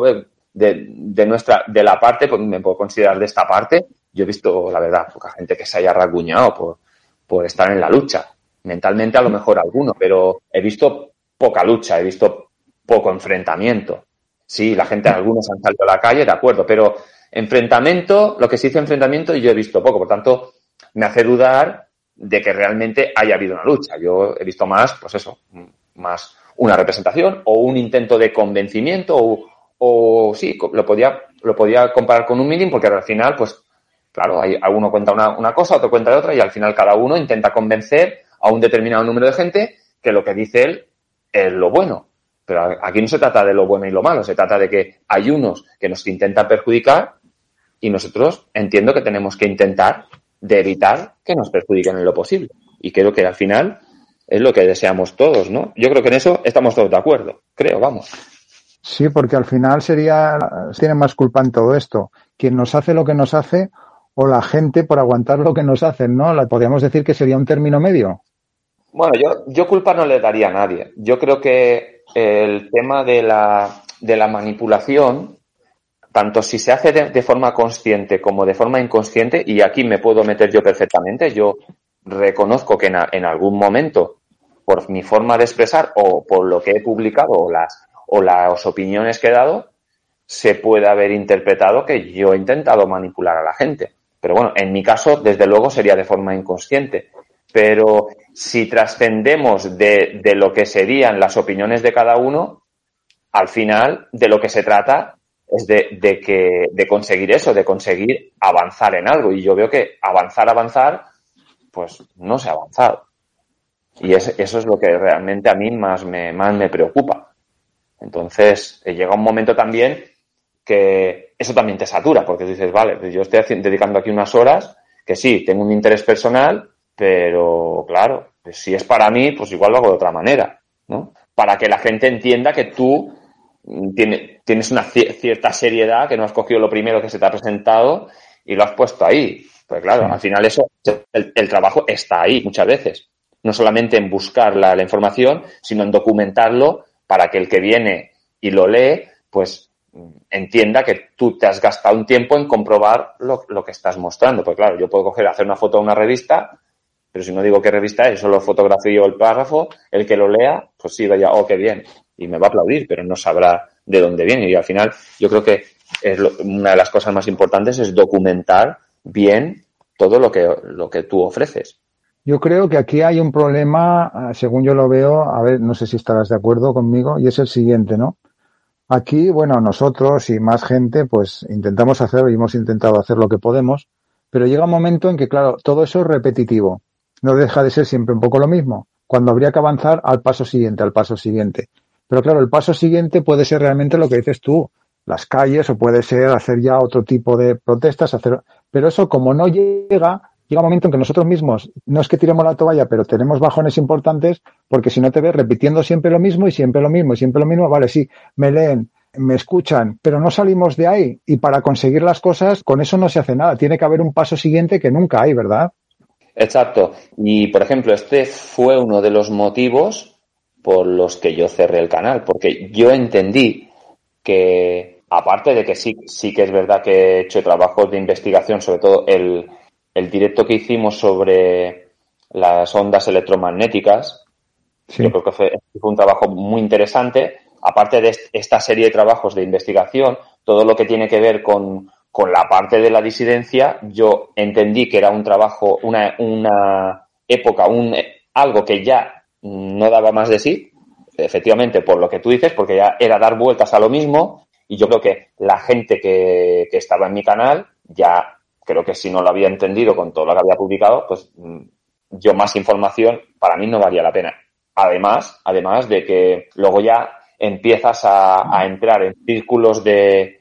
de, de nuestra, de la parte, pues me puedo considerar de esta parte, yo he visto, la verdad, poca gente que se haya rasguñado por, por estar en la lucha. Mentalmente a lo mejor alguno, pero he visto poca lucha, he visto poco enfrentamiento. Sí, la gente, algunos han salido a la calle, de acuerdo, pero enfrentamiento, lo que se dice enfrentamiento, yo he visto poco, por tanto, me hace dudar de que realmente haya habido una lucha. Yo he visto más, pues eso, más una representación o un intento de convencimiento o, o sí, lo podía, lo podía comparar con un meeting porque al final, pues, claro, hay, uno cuenta una, una cosa, otro cuenta otra y al final cada uno intenta convencer a un determinado número de gente que lo que dice él es lo bueno. Pero aquí no se trata de lo bueno y lo malo, se trata de que hay unos que nos intentan perjudicar y nosotros entiendo que tenemos que intentar de evitar que nos perjudiquen en lo posible. Y creo que al final es lo que deseamos todos, ¿no? Yo creo que en eso estamos todos de acuerdo, creo, vamos. Sí, porque al final sería, tiene más culpa en todo esto. Quien nos hace lo que nos hace o la gente por aguantar lo que nos hacen, ¿no? Podríamos decir que sería un término medio. Bueno, yo, yo culpa no le daría a nadie. Yo creo que el tema de la, de la manipulación, tanto si se hace de, forma consciente como de forma inconsciente, y aquí me puedo meter yo perfectamente, yo reconozco que en, en algún momento, por mi forma de expresar o por lo que he publicado o las, o las opiniones que he dado, se puede haber interpretado que yo he intentado manipular a la gente. Pero bueno, en mi caso, desde luego, sería de forma inconsciente. Pero si trascendemos de, de lo que serían las opiniones de cada uno, al final de lo que se trata es de, de, que, de conseguir eso, de conseguir avanzar en algo. Y yo veo que avanzar, avanzar, pues no se ha avanzado. Y es, eso es lo que realmente a mí más me, más me preocupa. Entonces, eh, llega un momento también que eso también te satura, porque dices, vale, pues yo estoy dedicando aquí unas horas, que sí, tengo un interés personal, pero claro, pues si es para mí, pues igual lo hago de otra manera, ¿no? Para que la gente entienda que tú tienes una cierta seriedad, que no has cogido lo primero que se te ha presentado y lo has puesto ahí. Pues claro, al final eso, el, trabajo está ahí muchas veces. No solamente en buscar la, información, sino en documentarlo para que el que viene y lo lee, pues entienda que tú te has gastado un tiempo en comprobar lo, lo que estás mostrando. Pues claro, yo puedo coger, hacer una foto a una revista pero si no digo qué revista es, solo fotografío el párrafo, el que lo lea, pues sí, vaya, oh, qué bien. Y me va a aplaudir, pero no sabrá de dónde viene. Y al final, yo creo que es una de las cosas más importantes es documentar bien todo lo que, lo que tú ofreces. Yo creo que aquí hay un problema, ah, según yo lo veo, a ver, no sé si estarás de acuerdo conmigo, y es el siguiente, ¿no? Aquí, bueno, nosotros y más gente, pues intentamos hacer y hemos intentado hacer lo que podemos, pero llega un momento en que, claro, todo eso es repetitivo no deja de ser siempre un poco lo mismo, cuando habría que avanzar al paso siguiente, al paso siguiente. Pero claro, el paso siguiente puede ser realmente lo que dices tú, las calles, o puede ser hacer ya otro tipo de protestas, hacer, pero eso como no llega, llega un momento en que nosotros mismos, no es que tiremos la toalla, pero tenemos bajones importantes, porque si no te ves repitiendo siempre lo mismo y siempre lo mismo y siempre lo mismo, vale, sí, me leen, me escuchan, pero no salimos de ahí. Y para conseguir las cosas, con eso no se hace nada. Tiene que haber un paso siguiente que nunca hay, ¿verdad? Exacto. Y, por ejemplo, este fue uno de los motivos por los que yo cerré el canal, porque yo entendí que, aparte de que sí, sí que es verdad que he hecho trabajos de investigación, sobre todo el, el directo que hicimos sobre las ondas electromagnéticas, yo creo que fue, fue un trabajo muy interesante. Aparte de esta serie de trabajos de investigación, todo lo que tiene que ver con, con la parte de la disidencia, yo entendí que era un trabajo, una, una época, un, algo que ya no daba más de sí, efectivamente, por lo que tú dices, porque ya era dar vueltas a lo mismo, y yo creo que la gente que, que estaba en mi canal, ya creo que si no lo había entendido con todo lo que había publicado, pues mm, yo más información para mí no valía la pena. Además, además de que luego ya empiezas a, a entrar en círculos de,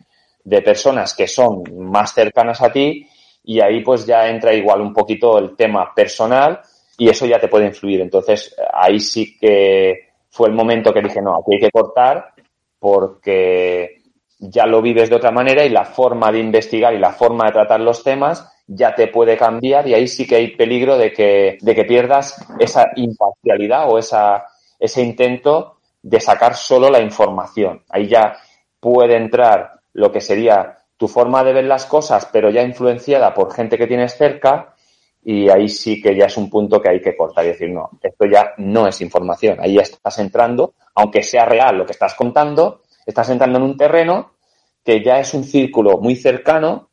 de personas que son más cercanas a ti y ahí pues ya entra igual un poquito el tema personal y eso ya te puede influir. Entonces ahí sí que fue el momento que dije, no, aquí hay que cortar porque ya lo vives de otra manera y la forma de investigar y la forma de tratar los temas ya te puede cambiar y ahí sí que hay peligro de que, de que pierdas esa imparcialidad o esa, ese intento de sacar solo la información. Ahí ya puede entrar lo que sería tu forma de ver las cosas, pero ya influenciada por gente que tienes cerca, y ahí sí que ya es un punto que hay que cortar y decir, no, esto ya no es información. Ahí ya estás entrando, aunque sea real lo que estás contando, estás entrando en un terreno que ya es un círculo muy cercano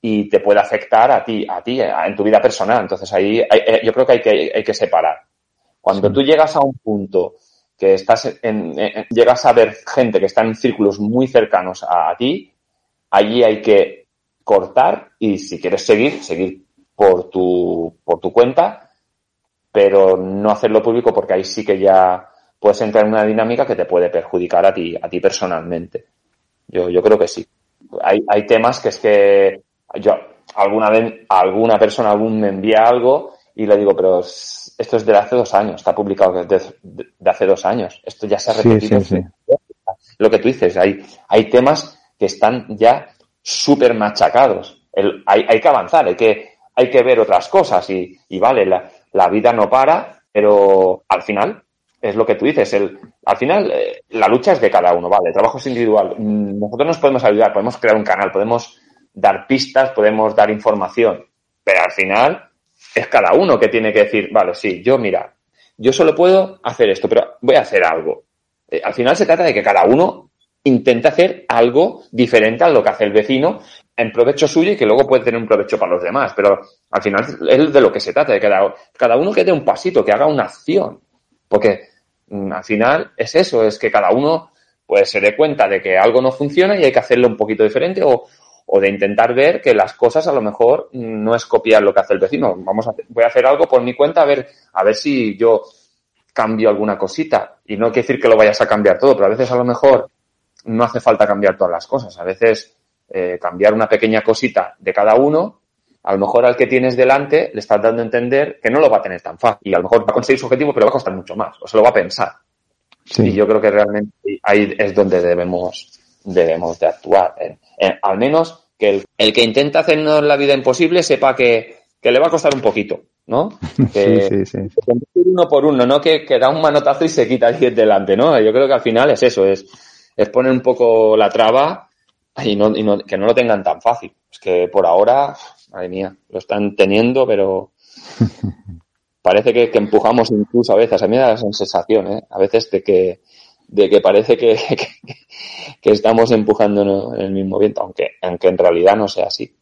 y te puede afectar a ti, a ti, en tu vida personal. Entonces ahí eh, yo creo que hay que, hay que separar. Cuando tú llegas a un punto que estás en, llegas a ver gente que está en círculos muy cercanos a, ti, allí hay que cortar y si quieres seguir, seguir por tu, por tu cuenta, pero no hacerlo público porque ahí sí que ya puedes entrar en una dinámica que te puede perjudicar a ti, a ti personalmente. Yo, yo creo que sí. Hay, hay temas que es que yo alguna vez alguna persona algún me envía algo y le digo, pero esto es de hace dos años, está publicado desde de, hace dos años. Esto ya se ha repetido. Lo que tú dices, hay, hay temas que están ya súper machacados. El, hay, hay, que avanzar, hay que, hay que ver otras cosas y, y vale, la, la, vida no para, pero al final es lo que tú dices. El, al final eh, la lucha es de cada uno, vale, el trabajo es individual. Mm, nosotros nos podemos ayudar, podemos crear un canal, podemos dar pistas, podemos dar información, pero al final es cada uno que tiene que decir, vale, sí, yo mira, yo solo puedo hacer esto, pero voy a hacer algo. Eh, al final se trata de que cada uno intente hacer algo diferente a lo que hace el vecino en provecho suyo y que luego puede tener un provecho para los demás. Pero al final es de lo que se trata, de cada, cada uno que dé un pasito, que haga una acción. Porque mm, al final es eso, es que cada uno pues se dé cuenta de que algo no funciona y hay que hacerlo un poquito diferente o, o de intentar ver que las cosas a lo mejor no es copiar lo que hace el vecino. Vamos a voy a hacer algo por mi cuenta a ver, a ver si yo cambio alguna cosita. Y no quiere decir que lo vayas a cambiar todo, pero a veces a lo mejor no hace falta cambiar todas las cosas. A veces eh, cambiar una pequeña cosita de cada uno, a lo mejor al que tienes delante le estás dando a entender que no lo va a tener tan fácil. Y a lo mejor va a conseguir su objetivo, pero va a costar mucho más. O se lo va a pensar. Y yo creo que realmente ahí es donde debemos, debemos de actuar. Eh, al menos que el, el, que intenta hacernos la vida imposible sepa que, que le va a costar un poquito, ¿no? Que, sí, sí, sí. uno por uno, no que, que, da un manotazo y se quita el delante, ¿no? Yo creo que al final es eso, es, es poner un poco la traba y, no, y no, que no lo tengan tan fácil. Es que por ahora, madre mía, lo están teniendo, pero parece que, que empujamos incluso a veces, a mí me da la sensación, ¿eh? A veces de que, de que parece que, que, estamos empujando en el mismo viento, aunque, aunque en realidad no sea así.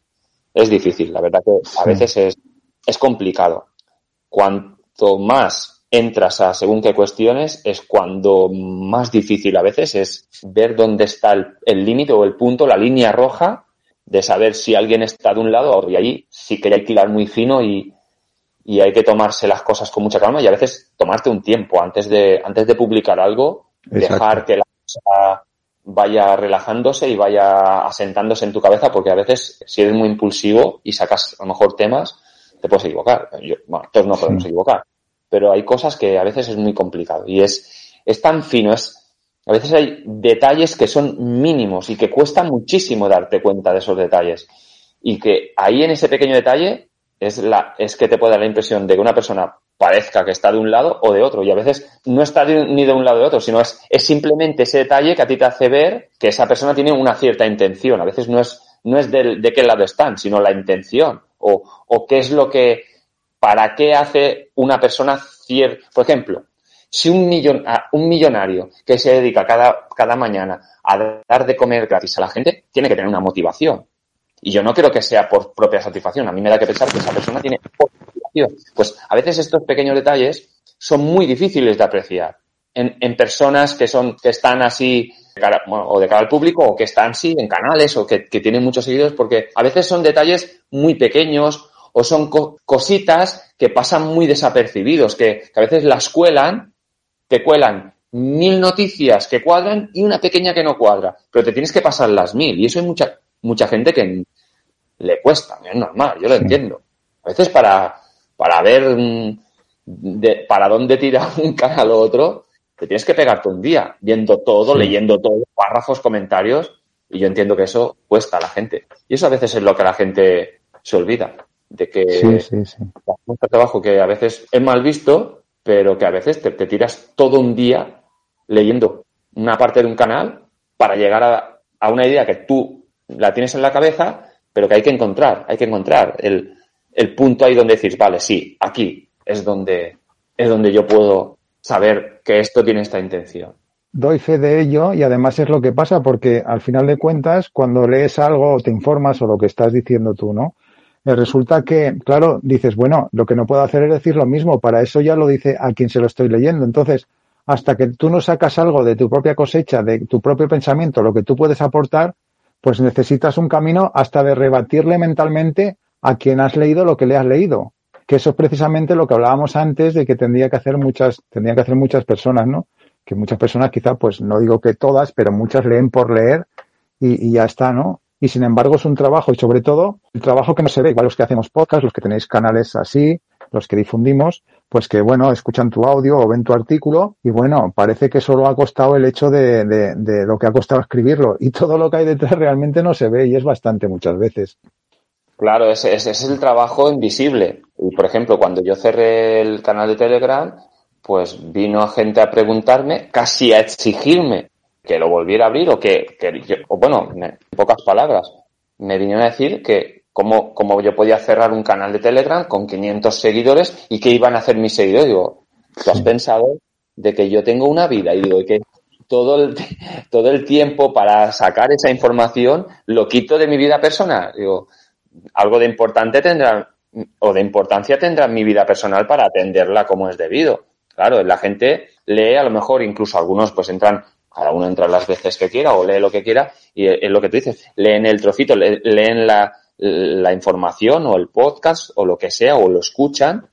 Es difícil, la verdad que a veces es, es complicado. Cuanto más entras a según qué cuestiones, es cuando más difícil a veces es ver dónde está el límite o el punto, la línea roja, de saber si alguien está de un lado o de allí. Sí que hay que muy fino y, y hay que tomarse las cosas con mucha calma y a veces tomarte un tiempo antes de, antes de publicar algo, dejar que la cosa vaya relajándose y vaya asentándose en tu cabeza, porque a veces si eres muy impulsivo y sacas a lo mejor temas, te puedes equivocar. Yo, bueno, todos no podemos equivocar, pero hay cosas que a veces es muy complicado y es, es tan fino, es, a veces hay detalles que son mínimos y que cuesta muchísimo darte cuenta de esos detalles. Y que ahí en ese pequeño detalle es la, es que te puede dar la impresión de que una persona parezca que está de un lado o de otro. Y a veces no está ni de un lado o de otro, sino es, es simplemente ese detalle que a ti te hace ver que esa persona tiene una cierta intención. A veces no es, no es de, de qué lado están, sino la intención. O, o qué es lo que, para qué hace una persona cierto. Por ejemplo, si un, millon, un millonario que se dedica cada, cada mañana a dar de comer gratis a la gente, tiene que tener una motivación. Y yo no creo que sea por propia satisfacción. A mí me da que pensar que esa persona tiene pues a veces estos pequeños detalles son muy difíciles de apreciar en, en personas que son, que están así o de cara al público o que están sí en canales o que, que tienen muchos seguidores porque a veces son detalles muy pequeños o son cositas que pasan muy desapercibidos, que, que, a veces las cuelan, te cuelan mil noticias que cuadran y una pequeña que no cuadra, pero te tienes que pasar las mil y eso hay mucha, mucha gente que, le cuesta, es normal, yo lo entiendo. A veces para, para ver de, para dónde tira un canal o otro, te tienes que pegarte un día viendo todo, leyendo todo, párrafos, comentarios, y yo entiendo que eso cuesta a la gente. Y eso a veces es lo que la gente se olvida, de que sí, sí, sí. trabajo que a veces es mal visto, pero que a veces te, tiras todo un día leyendo una parte de un canal para llegar a, a una idea que tú la tienes en la cabeza, pero que hay que encontrar, hay que encontrar el, el punto ahí donde decís, vale, sí, aquí es donde, es donde yo puedo saber que esto tiene esta intención. Doy fe de ello y además es lo que pasa porque al final de cuentas, cuando lees algo o te informas o lo que estás diciendo tú, ¿no? Resulta que, claro, dices, bueno, lo que no puedo hacer es decir lo mismo, para eso ya lo dice a quien se lo estoy leyendo. Entonces, hasta que tú no sacas algo de tu propia cosecha, de tu propio pensamiento, lo que tú puedes aportar, pues necesitas un camino hasta de rebatirle mentalmente a quien has leído lo que le has leído que eso es precisamente lo que hablábamos antes de que tendría que hacer muchas, tendría que hacer muchas personas, ¿no? Que muchas personas quizá, pues no digo que todas, pero muchas leen por leer y, ya está, ¿no? Y sin embargo es un trabajo y sobre todo el trabajo que no se ve, igual los que hacemos podcast, los que tenéis canales así, los que difundimos, pues que bueno, escuchan tu audio o ven tu artículo y bueno, parece que solo ha costado el hecho de, de, de lo que ha costado escribirlo y todo lo que hay detrás realmente no se ve y es bastante muchas veces. Claro, ese, es el trabajo invisible. Y, por ejemplo, cuando yo cerré el canal de Telegram, pues vino gente a preguntarme, casi a exigirme que lo volviera a abrir o que, que o bueno, en pocas palabras, me vinieron a decir que cómo, cómo yo podía cerrar un canal de Telegram con 500 seguidores y qué iban a hacer mis seguidores. Digo, ¿tú has pensado de que yo tengo una vida? Y digo, que todo el, todo el tiempo para sacar esa información lo quito de mi vida personal. Digo, algo de importante tendrá o de importancia tendrá mi vida personal para atenderla como es debido. Claro, la gente lee a lo mejor, incluso algunos pues entran, cada uno entra las veces que quiera o lee lo que quiera y es lo que tú dices, leen el trocito, leen la, la información o el podcast o lo que sea o lo escuchan,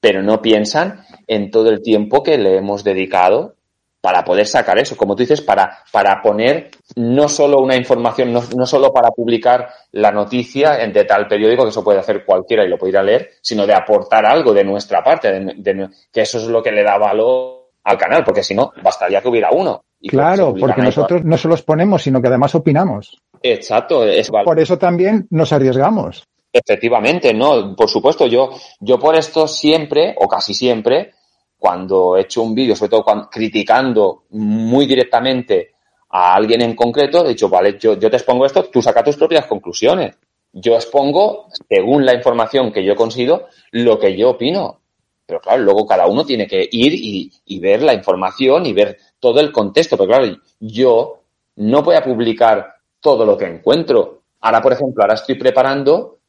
pero no piensan en todo el tiempo que le hemos dedicado para poder sacar eso, como tú dices, para, para poner no solo una información, no, no solo para publicar la noticia de tal periódico, que eso puede hacer cualquiera y lo puede ir a leer, sino de aportar algo de nuestra parte, de, que eso es lo que le da valor al canal, porque si no, bastaría que hubiera uno. claro, porque nosotros no solo los ponemos, sino que además opinamos. Exacto. Es por eso también nos arriesgamos. Efectivamente, no, por supuesto, yo, yo por esto siempre, o casi siempre, cuando he hecho un vídeo, sobre todo cuando, criticando muy directamente a alguien en concreto, he dicho, vale, yo, yo te expongo esto, tú saca tus propias conclusiones. Yo expongo, según la información que yo consigo, lo que yo opino. Pero claro, luego cada uno tiene que ir y, y ver la información y ver todo el contexto. Pero claro, yo no voy a publicar todo lo que encuentro. Ahora, por ejemplo, ahora estoy preparando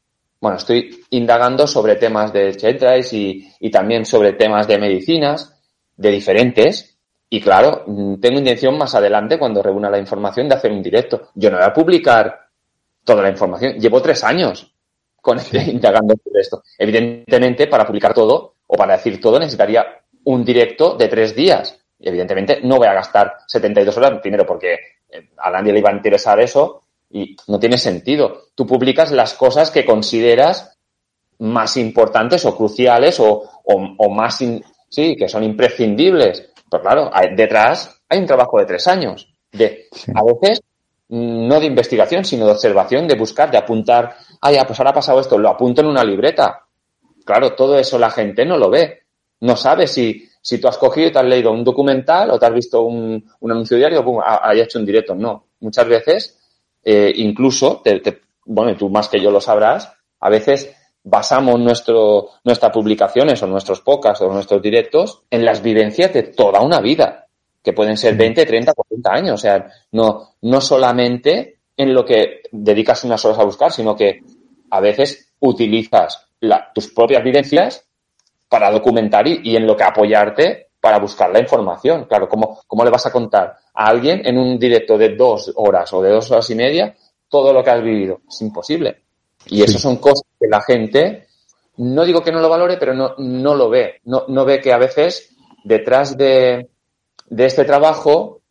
bueno, estoy indagando sobre temas de chetrais y, y también sobre temas de medicinas, de diferentes. Y claro, mm, tengo intención más adelante, cuando reúna la información, de hacer un directo. Yo no voy a publicar toda la información. Llevo tres años con indagando sobre esto. Evidentemente, para publicar todo o para decir todo, necesitaría un directo de tres días. Y evidentemente no voy a gastar 72 horas, primero porque eh, a nadie le iba a interesar eso, y no tiene sentido. Tú publicas las cosas que consideras más importantes o cruciales o, o, más, sí, que son imprescindibles. Pero claro, detrás hay un trabajo de tres años. De, a veces, no de investigación, sino de observación, de buscar, de apuntar, ah, ya, pues ahora ha pasado esto, lo apunto en una libreta. Claro, todo eso la gente no lo ve. No sabe si, si tú has cogido y te has leído un documental o te has visto un, un anuncio diario, pum, haya hecho un directo. No. Muchas veces eh, incluso, te, bueno, tú más que yo lo sabrás, a veces basamos nuestro, nuestras publicaciones o nuestros podcasts o nuestros directos en las vivencias de toda una vida, que pueden ser 20, 30, 40 años. O sea, no, no solamente en lo que dedicas unas horas a buscar, sino que a veces utilizas tus propias vivencias para documentar y, y, en lo que apoyarte para buscar la información. Claro, ¿cómo, ¿cómo le vas a contar a alguien en un directo de dos horas o de dos horas y media todo lo que has vivido? Es imposible. Y eso son cosas que la gente, no digo que no lo valore, pero no, no lo ve. No, no ve que a veces detrás de, de este trabajo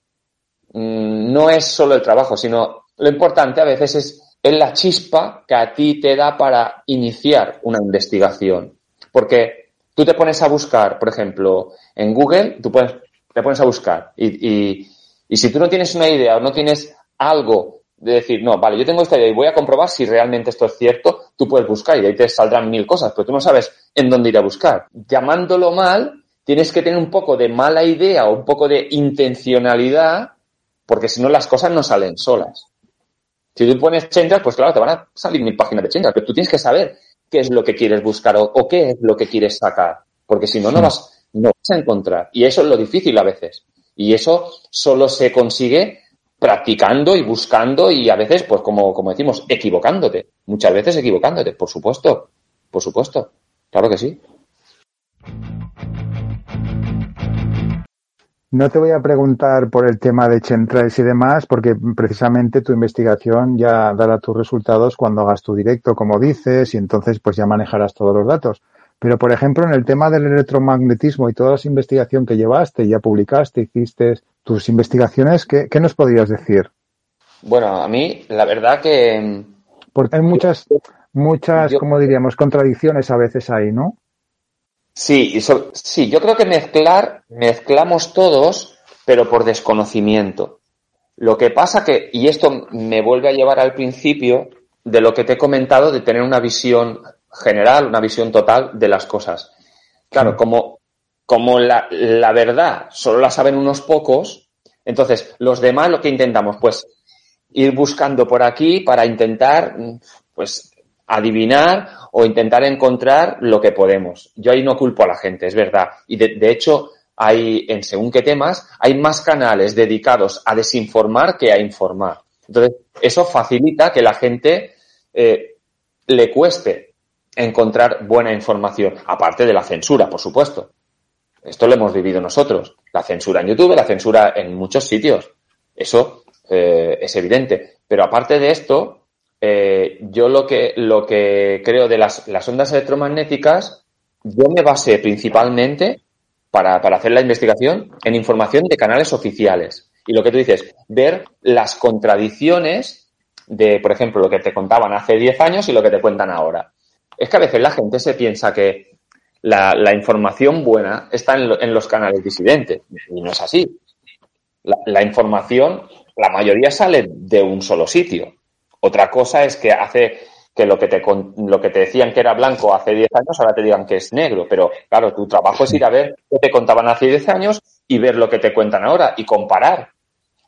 mm, no es solo el trabajo, sino lo importante a veces es es la chispa que a ti te da para iniciar una investigación. Porque tú te pones a buscar, por ejemplo, en Google, tú puedes, te pones a buscar y, si tú no tienes una idea o no tienes algo de decir, no, vale, yo tengo esta idea y voy a comprobar si realmente esto es cierto, tú puedes buscar y ahí te saldrán mil cosas, pero tú no sabes en dónde ir a buscar. Llamándolo mal, tienes que tener un poco de mala idea o un poco de intencionalidad, porque si no las cosas no salen solas. Si tú pones changes, pues claro, te van a salir mil páginas de changes, pero tú tienes que saber qué es lo que quieres buscar o, o qué es lo que quieres sacar, porque si no, no vas, no vas a encontrar. Y eso es lo difícil a veces. Y eso solo se consigue practicando y buscando y a veces, pues como, como decimos, equivocándote. Muchas veces equivocándote, por supuesto. Por supuesto. Claro que sí. No te voy a preguntar por el tema de Chemtrails y demás, porque precisamente tu investigación ya dará tus resultados cuando hagas tu directo, como dices, y entonces pues ya manejarás todos los datos. Pero, por ejemplo, en el tema del electromagnetismo y toda esa investigación que llevaste, ya publicaste, hiciste tus investigaciones, ¿qué, qué nos podrías decir? Bueno, a mí, la verdad que... Porque hay muchas, muchas, como diríamos, contradicciones a veces ahí, ¿no? Sí, sí, yo creo que mezclar, mezclamos todos, pero por desconocimiento. Lo que pasa que, y esto me vuelve a llevar al principio de lo que te he comentado de tener una visión general, una visión total de las cosas. Claro, como, como la, la verdad solo la saben unos pocos, entonces los demás lo que intentamos, pues, ir buscando por aquí para intentar, pues, adivinar o intentar encontrar lo que podemos. Yo ahí no culpo a la gente, es verdad. Y de, hecho, hay, en según qué temas, hay más canales dedicados a desinformar que a informar. Entonces, eso facilita que la gente eh, le cueste encontrar buena información, aparte de la censura, por supuesto. Esto lo hemos vivido nosotros. La censura en YouTube, la censura en muchos sitios. Eso eh, es evidente. Pero aparte de esto, eh, yo lo que, lo que creo de las, las, ondas electromagnéticas, yo me basé principalmente para, para hacer la investigación en información de canales oficiales. Y lo que tú dices, ver las contradicciones de, por ejemplo, lo que te contaban hace 10 años y lo que te cuentan ahora. Es que a veces la gente se piensa que la, la información buena está en, en, los canales disidentes. Y no es así. La, la información, la mayoría sale de un solo sitio. Otra cosa es que hace que lo que te, lo que te decían que era blanco hace 10 años, ahora te digan que es negro. Pero claro, tu trabajo es ir a ver qué te contaban hace 10 años y ver lo que te cuentan ahora y comparar.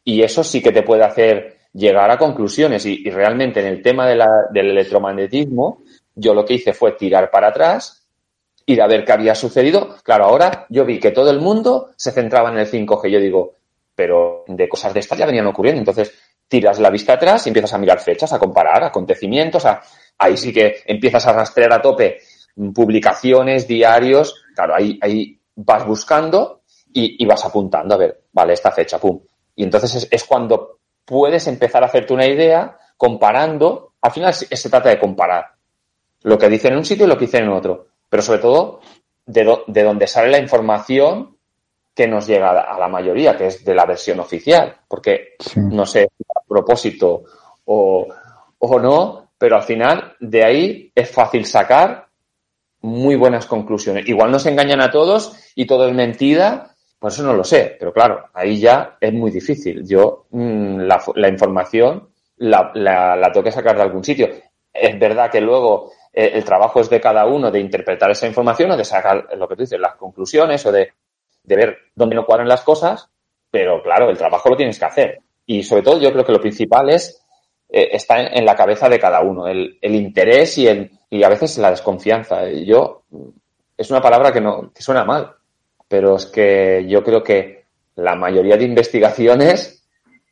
Y eso sí que te puede hacer llegar a conclusiones. Y, realmente en el tema del electromagnetismo, yo lo que hice fue tirar para atrás, ir a ver qué había sucedido. Claro, ahora yo vi que todo el mundo se centraba en el 5G. Yo digo, pero de cosas de estas ya venían ocurriendo. Entonces, tiras la vista atrás y empiezas a mirar fechas, a comparar acontecimientos, a, ahí sí que empiezas a rastrear a tope publicaciones, diarios, claro, ahí, vas buscando y, vas apuntando, a ver, vale, esta fecha, pum. Y entonces es, cuando puedes empezar a hacerte una idea comparando, al final se, trata de comparar lo que dicen en un sitio y lo que dicen en otro, pero sobre todo de, de donde sale la información que nos llega a la mayoría, que es de la versión oficial, porque no sé a propósito o, o no, pero al final de ahí es fácil sacar muy buenas conclusiones. Igual nos engañan a todos y todo es mentira, pues eso no lo sé, pero claro, ahí ya es muy difícil. Yo mmm, la, la, información la, la, la, tengo que sacar de algún sitio. Es verdad que luego eh, el trabajo es de cada uno de interpretar esa información o de sacar lo que tú dices, las conclusiones o de de ver dónde no cuadran las cosas, pero claro, el trabajo lo tienes que hacer. Y sobre todo yo creo que lo principal es eh, está en, en, la cabeza de cada uno, el, el, interés y, el, y a veces la desconfianza. Yo, es una palabra que, no, que suena mal, pero es que yo creo que la mayoría de investigaciones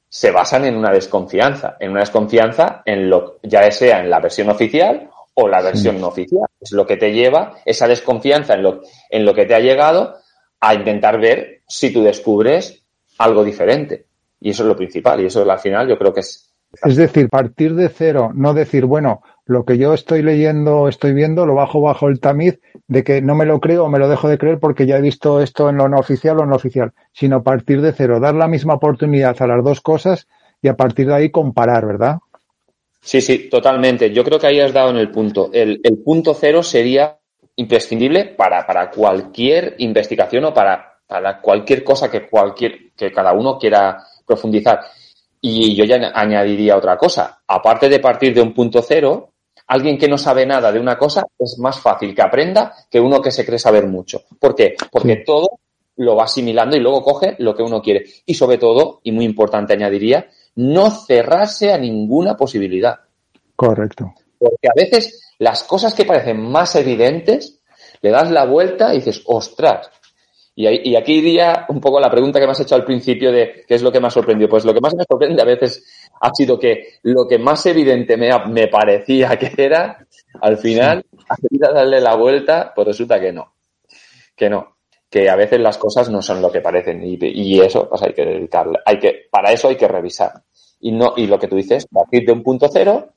se basan en una desconfianza, en una desconfianza en lo, ya sea en la versión oficial o la versión sí. no oficial. Es lo que te lleva, esa desconfianza en lo, en lo que te ha llegado a intentar ver si tú descubres algo diferente. Y eso es lo principal. Y eso al final yo creo que es. Es decir, partir de cero, no decir, bueno, lo que yo estoy leyendo, estoy viendo, lo bajo bajo el tamiz de que no me lo creo o me lo dejo de creer porque ya he visto esto en lo no oficial o en lo oficial, sino partir de cero, dar la misma oportunidad a las dos cosas y a partir de ahí comparar, ¿verdad? Sí, sí, totalmente. Yo creo que ahí has dado en el punto. El, el punto cero sería imprescindible para, para cualquier investigación o para, para cualquier cosa que cualquier, que cada uno quiera profundizar. Y yo ya añadiría otra cosa. Aparte de partir de un punto cero, alguien que no sabe nada de una cosa es más fácil que aprenda que uno que se cree saber mucho. ¿Por qué? Porque todo lo va asimilando y luego coge lo que uno quiere. Y sobre todo, y muy importante añadiría, no cerrarse a ninguna posibilidad. Correcto. Porque a veces las cosas que parecen más evidentes, le das la vuelta y dices, ostras. Y, aquí iría un poco la pregunta que me has hecho al principio de qué es lo que me ha sorprendido. Pues lo que más me sorprende a veces ha sido que lo que más evidente me, me parecía que era, al final, a darle la vuelta, pues resulta que no. Que no que a veces las cosas no son lo que parecen y, eso pues hay que dedicarle, hay que, para eso hay que revisar. Y no, y lo que tú dices, partir de un punto cero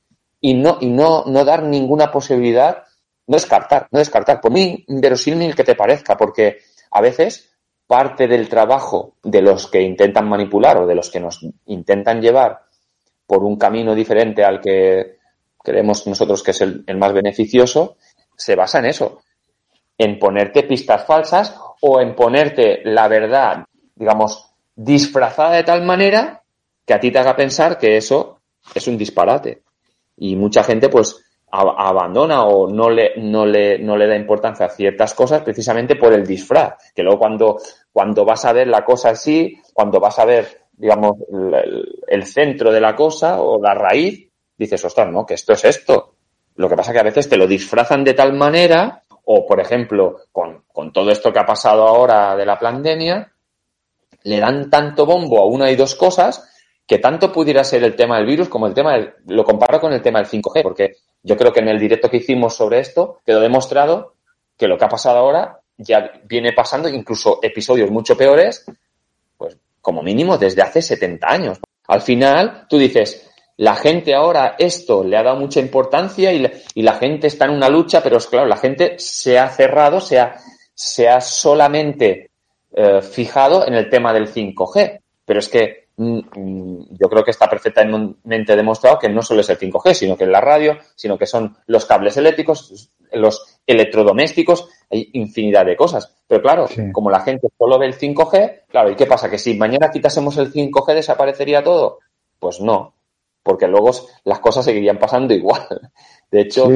y no, y no, no dar ninguna posibilidad, no descartar, no descartar. Por mí, inverosímil que te parezca, porque a veces parte del trabajo de los que intentan manipular o de los que nos intentan llevar por un camino diferente al que creemos nosotros que es el más beneficioso, se basa en eso, en ponerte pistas falsas o en ponerte la verdad, digamos, disfrazada de tal manera que a ti te haga pensar que eso es un disparate. Y mucha gente, pues, abandona o no le, no le, no le da importancia a ciertas cosas precisamente por el disfraz. Que luego cuando, cuando vas a ver la cosa así, cuando vas a ver, digamos, el, el centro de la cosa o la raíz, dices, ostras, no, que esto es esto. Lo que pasa que a veces te lo disfrazan de tal manera o, por ejemplo, con, con todo esto que ha pasado ahora de la pandemia, le dan tanto bombo a una y dos cosas que tanto pudiera ser el tema del virus como el tema del, lo comparo con el tema del 5G, porque yo creo que en el directo que hicimos sobre esto quedó demostrado que lo que ha pasado ahora ya viene pasando, incluso episodios mucho peores, pues como mínimo desde hace 70 años. Al final, tú dices, la gente ahora esto le ha dado mucha importancia y, la gente está en una lucha, pero es claro, la gente se ha cerrado, se ha, se ha solamente eh, fijado en el tema del 5G. Pero es que yo creo que está perfectamente demostrado que no solo es el 5G, sino que es la radio, sino que son los cables eléctricos, los electrodomésticos, hay infinidad de cosas. Pero claro, como la gente solo ve el 5G, claro, ¿y qué pasa? ¿Que si mañana quitásemos el 5G desaparecería todo? Pues no porque luego las cosas seguirían pasando igual. De hecho,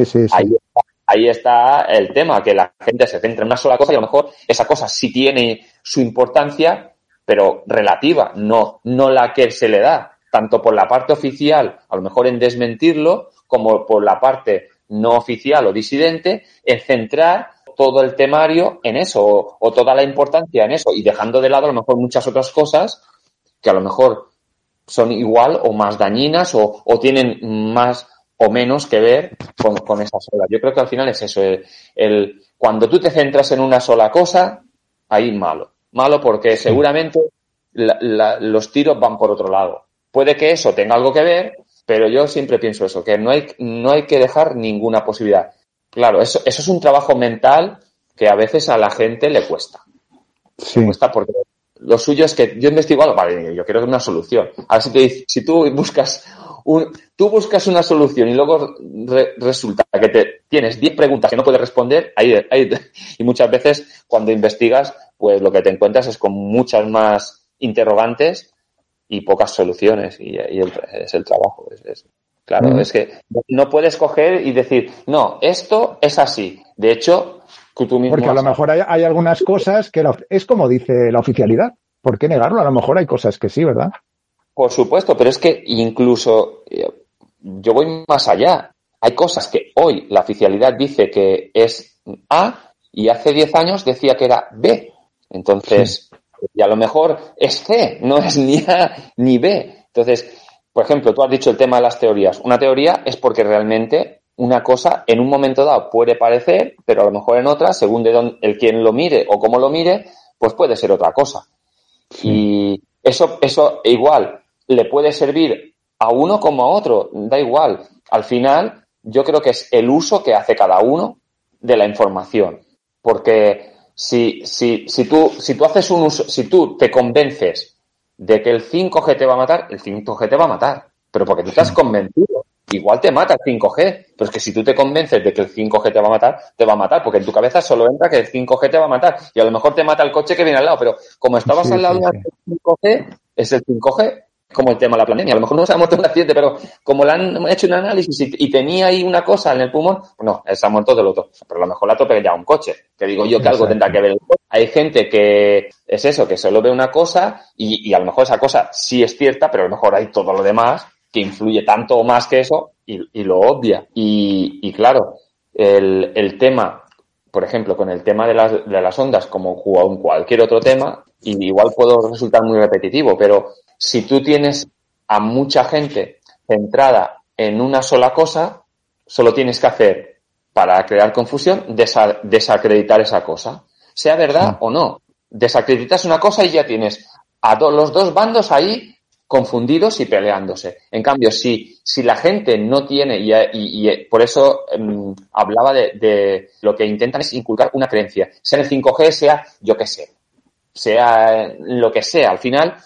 Ahí, está el tema, que la gente se centra en una sola cosa y a lo mejor esa cosa sí tiene su importancia, pero relativa, no, no la que se le da, tanto por la parte oficial, a lo mejor en desmentirlo, como por la parte no oficial o disidente, en centrar todo el temario en eso, o, o toda la importancia en eso, y dejando de lado a lo mejor muchas otras cosas que a lo mejor son igual o más dañinas o, tienen más o menos que ver con, con esa sola. Yo creo que al final es eso. El, cuando tú te centras en una sola cosa, ahí malo. Malo porque seguramente los tiros van por otro lado. Puede que eso tenga algo que ver, pero yo siempre pienso eso, que no hay, no hay que dejar ninguna posibilidad. Claro, eso, eso es un trabajo mental que a veces a la gente le cuesta. Sí. cuesta porque lo suyo es que yo investigo algo, vale, yo quiero una solución. Ahora si, te, si tú buscas un, tú buscas una solución y luego resulta que te tienes 10 preguntas que no puedes responder, ahí, ahí, y muchas veces cuando investigas, pues lo que te encuentras es con muchas más interrogantes y pocas soluciones y, ahí es el trabajo. Es, claro, es que no puedes coger y decir, no, esto es así. De hecho, porque a lo mejor hay, algunas cosas que es como dice la oficialidad. ¿Por qué negarlo? A lo mejor hay cosas que sí, ¿verdad? Por supuesto, pero es que incluso eh, yo voy más allá. Hay cosas que hoy la oficialidad dice que es A y hace 10 años decía que era B. Entonces, y a lo mejor es C, no es ni A ni B. Entonces, por ejemplo, tú has dicho el tema de las teorías. Una teoría es porque realmente una cosa en un momento dado puede parecer, pero a lo mejor en otra, según de el quien lo mire o cómo lo mire, pues puede ser otra cosa. Y eso, eso igual le puede servir a uno como a otro, da igual. Al final, yo creo que es el uso que hace cada uno de la información. Porque si, si, si, tú, si tú haces un uso, si tú te convences de que el 5G te va a matar, el 5G te va a matar. Pero porque tú estás convencido igual te mata el 5G, pero es que si tú te convences de que el 5G te va a matar, te va a matar, porque en tu cabeza solo entra que el 5G te va a matar y a lo mejor te mata el coche que viene al lado, pero como estabas al lado del 5G, es el 5G como el tema de la pandemia. A lo mejor no se ha muerto un accidente, pero como le han hecho un análisis y, tenía ahí una cosa en el pulmón, pues no, se ha muerto del otro. Pero a lo mejor la tope ya un coche. Que digo yo que algo tendrá que ver. Hay gente que es eso, que solo ve una cosa y, a lo mejor esa cosa sí es cierta, pero a lo mejor hay todo lo demás que influye tanto o más que eso y, lo obvia. Y, claro, el, el tema por ejemplo, con el tema de las, de las ondas, como con cualquier otro tema, y igual puedo resultar muy repetitivo, pero si tú tienes a mucha gente centrada en una sola cosa, solo tienes que hacer, para crear confusión, desacreditar esa cosa. Sea verdad o no. Desacreditas una cosa y ya tienes a los dos bandos ahí confundidos y peleándose. En cambio, si, si la gente no tiene, y, por eso em, hablaba de, de, lo que intentan es inculcar una creencia, sea el 5G, sea yo qué sé, sea lo que sea. Al final,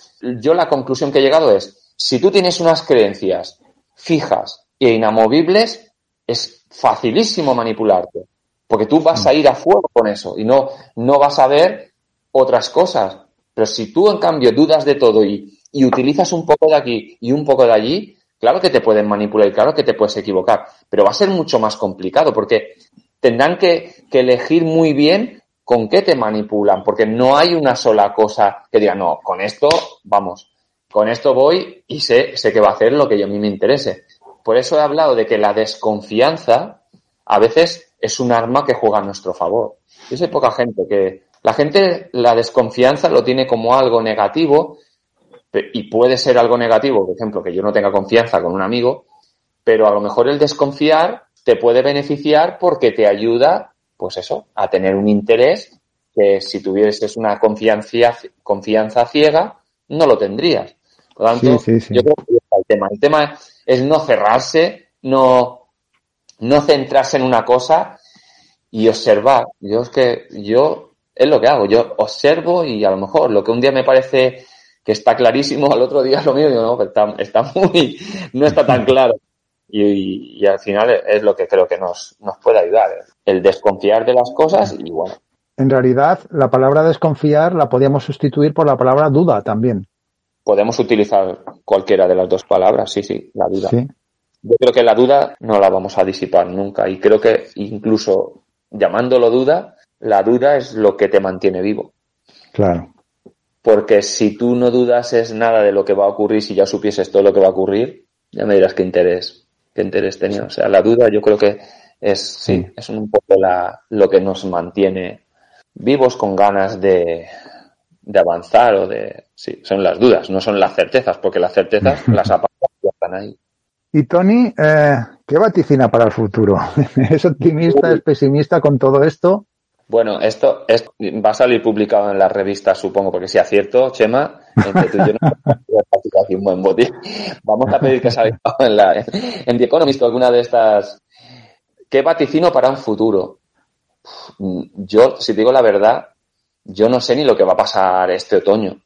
yo la conclusión que he llegado es, si tú tienes unas creencias fijas e inamovibles, es facilísimo manipularte, porque tú vas a ir a fuego con eso y no, no vas a ver otras cosas. Pero si tú, en cambio, dudas de todo y, y utilizas un poco de aquí y un poco de allí, claro que te pueden manipular y claro que te puedes equivocar, pero va a ser mucho más complicado porque tendrán que, que elegir muy bien con qué te manipulan, porque no hay una sola cosa que diga, no, con esto, vamos, con esto voy y sé, sé que va a hacer lo que a mí me interese. Por eso he hablado de que la desconfianza a veces es un arma que juega a nuestro favor. Yo sé poca gente que la gente la desconfianza lo tiene como algo negativo y puede ser algo negativo, por ejemplo, que yo no tenga confianza con un amigo, pero a lo mejor el desconfiar te puede beneficiar porque te ayuda pues eso, a tener un interés que si tuvieses una confianza, confianza ciega, no lo tendrías. Por lo tanto, yo creo que el tema. El tema es no cerrarse, no, no centrarse en una cosa y observar. Yo es que, yo, es lo que hago. Yo observo y a lo mejor lo que un día me parece que está clarísimo, al otro día es lo mío, digo, no, está, está muy, no está tan claro y, al final es lo que creo que nos, nos puede ayudar, el desconfiar de las cosas y bueno. En realidad, la palabra desconfiar la podíamos sustituir por la palabra duda también. Podemos utilizar cualquiera de las dos palabras, sí, sí, la duda. Yo creo que la duda no la vamos a disipar nunca y creo que incluso llamándolo duda, la duda es lo que te mantiene vivo. Claro. Porque si tú no dudas es nada de lo que va a ocurrir, si ya supieses todo lo que va a ocurrir, ya me dirás qué interés qué interés tenía. O sea, la duda yo creo que es, sí, es un poco la, lo que nos mantiene vivos con ganas de, de avanzar o de, sí, son las dudas, no son las certezas, porque las certezas las apartas ya están ahí. Y Tony, eh, ¿qué vaticina para el futuro? ¿Es optimista, es pesimista con todo esto? Bueno, esto, va a salir publicado en las revistas, supongo, porque sea cierto, Chema, entre tú y yo no un buen botín. Vamos a pedir que salga en, la, en The Economist alguna de estas. ¿Qué vaticino para un futuro? Yo, si digo la verdad, yo no sé ni lo que va a pasar este otoño.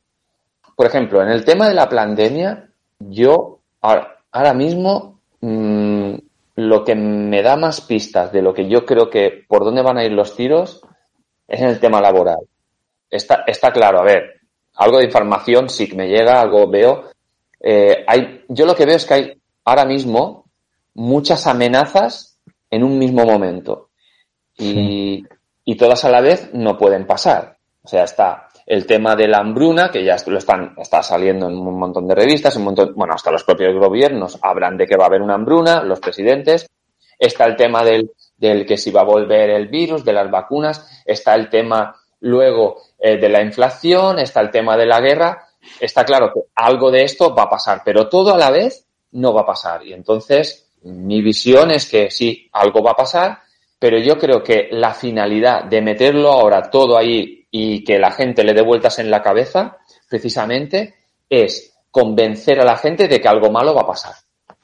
Por ejemplo, en el tema de la pandemia, yo ahora, mismo mm, lo que me da más pistas de lo que yo creo que por dónde van a ir los tiros es en el tema laboral. Está, está claro, a ver, algo de información sí que me llega, algo veo. Eh, hay, yo lo que veo es que hay ahora mismo muchas amenazas en un mismo momento y, y todas a la vez no pueden pasar. O sea, está el tema de la hambruna, que ya lo están, está saliendo en un montón de revistas, un montón, bueno, hasta los propios gobiernos hablan de que va a haber una hambruna, los presidentes. Está el tema del, del que si va a volver el virus, de las vacunas, está el tema luego eh, de la inflación, está el tema de la guerra. Está claro que algo de esto va a pasar, pero todo a la vez no va a pasar. Y entonces mi visión es que sí, algo va a pasar, pero yo creo que la finalidad de meterlo ahora todo ahí y que la gente le dé vueltas en la cabeza, precisamente, es convencer a la gente de que algo malo va a pasar.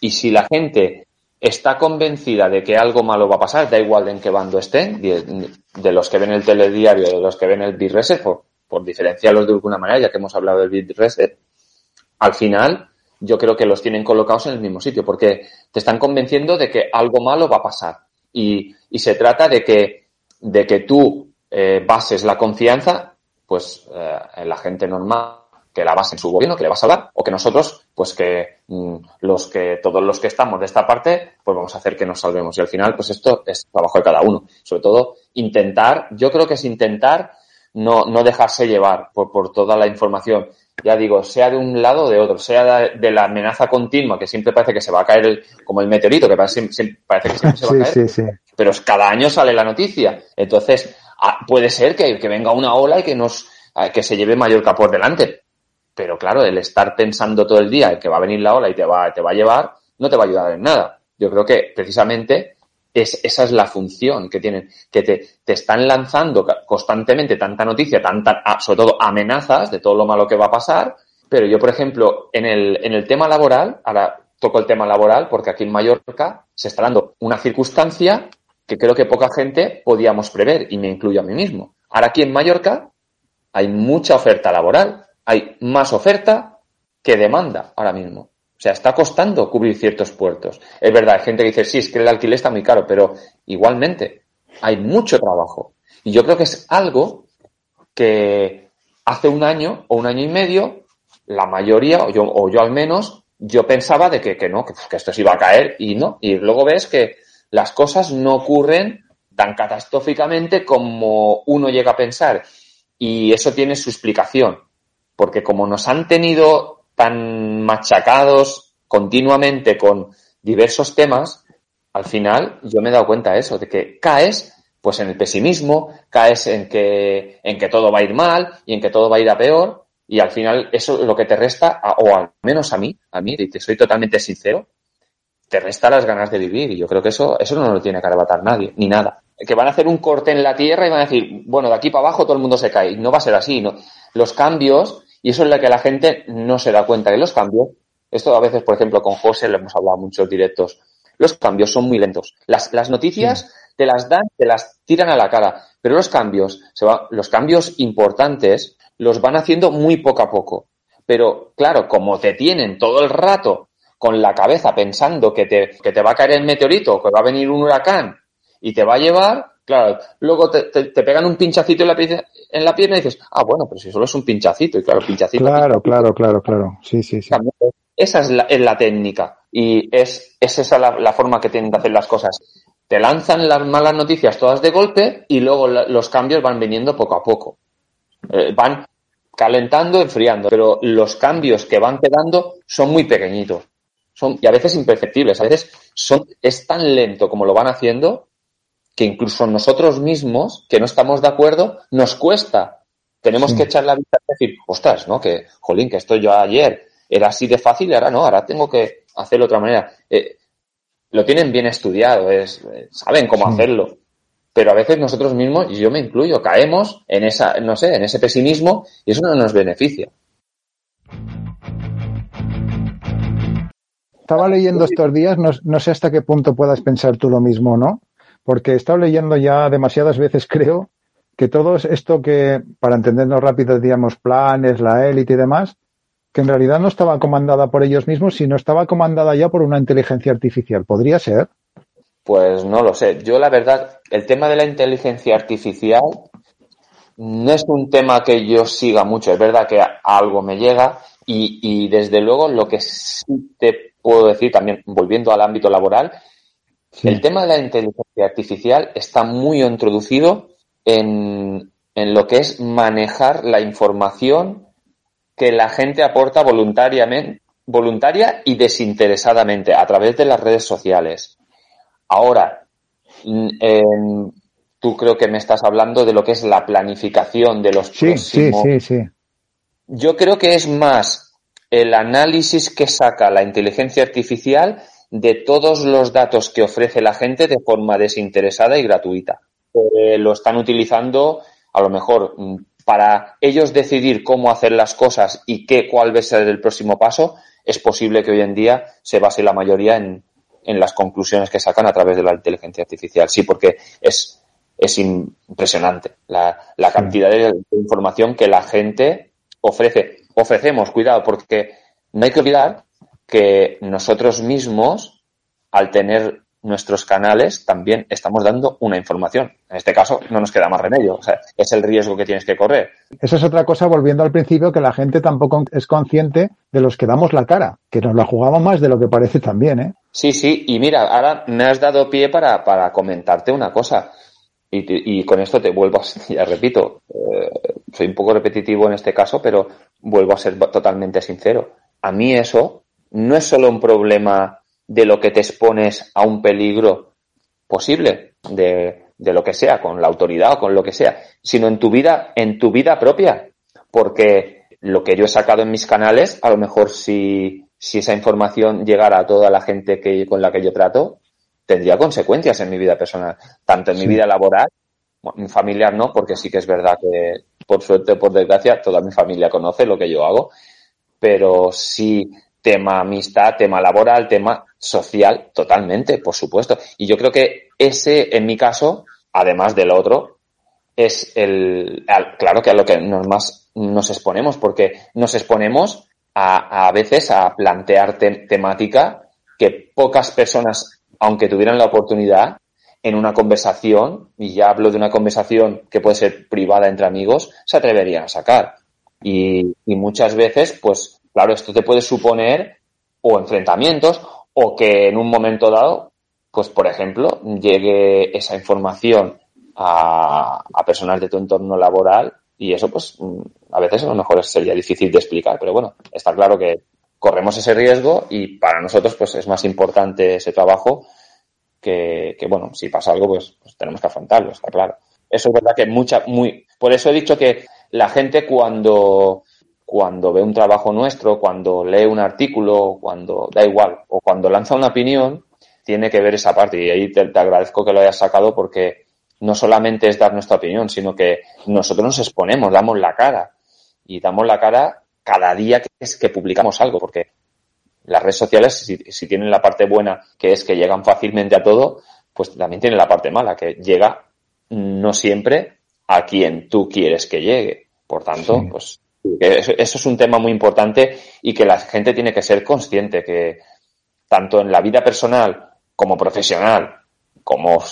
Y si la gente está convencida de que algo malo va a pasar, da igual en qué bando estén, de, los que ven el telediario, de los que ven el Bitreset, por, por diferenciarlos de alguna manera, ya que hemos hablado del Bitreset, al final yo creo que los tienen colocados en el mismo sitio, porque te están convenciendo de que algo malo va a pasar. Y, y se trata de que, de que tú eh, bases la confianza, pues, eh, en la gente normal, que la base en su gobierno, que le vas a dar, o que nosotros, pues que mm, los que, todos los que estamos de esta parte, pues vamos a hacer que nos salvemos. Y al final, pues esto es trabajo de cada uno. Sobre todo, intentar, yo creo que es intentar no, no dejarse llevar por, por toda la información. Ya digo, sea de un lado o de otro, sea de, la amenaza continua, que siempre parece que se va a caer el, como el meteorito, que parece, parece que siempre se va a caer. Sí, sí. Pero cada año sale la noticia. Entonces, puede ser que, que venga una ola y que nos, que se lleve Mallorca por delante. Pero claro, el estar pensando todo el día que va a venir la ola y te va, te va a llevar, no te va a ayudar en nada. Yo creo que precisamente es, esa es la función que tienen, que te, te están lanzando constantemente tanta noticia, tanta, sobre todo amenazas de todo lo malo que va a pasar. Pero yo, por ejemplo, en el, en el tema laboral, ahora toco el tema laboral porque aquí en Mallorca se está dando una circunstancia que creo que poca gente podíamos prever y me incluyo a mí mismo. Ahora aquí en Mallorca hay mucha oferta laboral, hay más oferta que demanda ahora mismo. O sea, está costando cubrir ciertos puertos. Es verdad, hay gente que dice, sí, es que el alquiler está muy caro, pero igualmente hay mucho trabajo. Y yo creo que es algo que hace un año o un año y medio, la mayoría, o yo, o yo al menos, yo pensaba de que, que no, que, que esto se iba a caer y no. Y luego ves que las cosas no ocurren tan catastróficamente como uno llega a pensar. Y eso tiene su explicación. Porque como nos han tenido tan machacados continuamente con diversos temas, al final yo me he dado cuenta de eso, de que caes pues en el pesimismo, caes en que, en que todo va a ir mal y en que todo va a ir a peor, y al final eso es lo que te resta, o al menos a mí, a mí, y te soy totalmente sincero, te resta las ganas de vivir, y yo creo que eso, eso no lo tiene que arrebatar nadie, ni nada. Que van a hacer un corte en la tierra y van a decir, bueno, de aquí para abajo todo el mundo se cae. No va a ser así, ¿no? Los cambios y eso es lo que la gente no se da cuenta, que los cambios, esto a veces, por ejemplo, con José le hemos hablado muchos directos, los cambios son muy lentos. Las, las noticias te las dan, te las tiran a la cara, pero los cambios, se va, los cambios importantes los van haciendo muy poco a poco. Pero claro, como te tienen todo el rato con la cabeza pensando que te, que te va a caer el meteorito, que va a venir un huracán y te va a llevar, Claro, luego te, te, pegan un pinchacito en la, en la, pierna y dices, ah, bueno, pero si solo es un pinchacito, y claro, pinchacito. Claro, claro, claro, claro. Sí, sí, sí. Esa es la, es la técnica y es, es esa la, la, forma que tienen de hacer las cosas. Te lanzan las malas noticias todas de golpe y luego los cambios van viniendo poco a poco. Eh, van calentando, enfriando, pero los cambios que van quedando son muy pequeñitos. Son, y a veces imperceptibles, a veces son, es tan lento como lo van haciendo que incluso nosotros mismos, que no estamos de acuerdo, nos cuesta. Tenemos que echar la vista y decir, ostras, ¿no? Que, jolín, que esto yo ayer era así de fácil y ahora no, ahora tengo que hacerlo de otra manera. Eh, lo tienen bien estudiado, es, eh, saben cómo hacerlo. Pero a veces nosotros mismos, y yo me incluyo, caemos en esa, no sé, en ese pesimismo y eso no nos beneficia. Estaba leyendo estos días, no, no sé hasta qué punto puedas pensar tú lo mismo, ¿no? Porque he estado leyendo ya demasiadas veces, creo, que todo esto que, para entendernos rápido, digamos, planes, la élite y demás, que en realidad no estaba comandada por ellos mismos, sino estaba comandada ya por una inteligencia artificial. ¿Podría ser? Pues no lo sé. Yo, la verdad, el tema de la inteligencia artificial no es un tema que yo siga mucho. Es verdad que algo me llega y, y desde luego lo que sí te puedo decir también, volviendo al ámbito laboral, el tema de la inteligencia artificial está muy introducido en, en lo que es manejar la información que la gente aporta voluntariamente, voluntaria y desinteresadamente a través de las redes sociales. Ahora, tú creo que me estás hablando de lo que es la planificación de los sí, Sí, sí, sí. Yo creo que es más el análisis que saca la inteligencia artificial de todos los datos que ofrece la gente de forma desinteresada y gratuita. Eh, lo están utilizando a lo mejor mm, para ellos decidir cómo hacer las cosas y qué, cuál va a ser el próximo paso. Es posible que hoy en día se base la mayoría en, en las conclusiones que sacan a través de la inteligencia artificial. Sí, porque es, es impresionante la, la cantidad de información que la gente ofrece. Ofrecemos, cuidado, porque no hay que olvidar que nosotros mismos, al tener nuestros canales, también estamos dando una información. En este caso, no nos queda más remedio. O sea, es el riesgo que tienes que correr. Esa es otra cosa, volviendo al principio, que la gente tampoco es consciente de los que damos la cara, que nos la jugamos más de lo que parece también, ¿eh? Sí, sí, y mira, ahora me has dado pie para, para comentarte una cosa. Y, y, con esto te vuelvo a, ya repito, eh, soy un poco repetitivo en este caso, pero vuelvo a ser totalmente sincero. A mí eso no es solo un problema de lo que te expones a un peligro posible, de, de lo que sea, con la autoridad o con lo que sea, sino en tu vida, en tu vida propia. Porque lo que yo he sacado en mis canales, a lo mejor si, si esa información llegara a toda la gente que, con la que yo trato, tendría consecuencias en mi vida personal, tanto en mi vida laboral, mi familiar no, porque sí que es verdad que, por suerte o por desgracia, toda mi familia conoce lo que yo hago, pero sí tema amistad, tema laboral, tema social, totalmente, por supuesto. Y yo creo que ese, en mi caso, además del otro, es el, claro que a lo que nos más nos exponemos, porque nos exponemos a, a veces a plantear temática que pocas personas, aunque tuvieran la oportunidad, en una conversación, y ya hablo de una conversación que puede ser privada entre amigos, se atreverían a sacar. Y, y muchas veces, pues, Claro, esto te puede suponer o enfrentamientos o que en un momento dado, pues por ejemplo, llegue esa información a, a personas de tu entorno laboral y eso pues a veces a lo mejor sería difícil de explicar, pero bueno, está claro que corremos ese riesgo y para nosotros pues es más importante ese trabajo que, que bueno, si pasa algo pues, pues tenemos que afrontarlo, está claro. Eso es verdad que mucha, muy, por eso he dicho que la gente cuando cuando ve un trabajo nuestro, cuando lee un artículo, cuando da igual, o cuando lanza una opinión, tiene que ver esa parte. Y ahí te, agradezco que lo hayas sacado porque no solamente es dar nuestra opinión, sino que nosotros nos exponemos, damos la cara. Y damos la cara cada día que, es que publicamos algo, porque las redes sociales, si, si tienen la parte buena, que es que llegan fácilmente a todo, pues también tienen la parte mala, que llega no siempre a quien tú quieres que llegue. Por tanto, sí. pues eso es un tema muy importante y que la gente tiene que ser consciente que tanto en la vida personal como profesional, como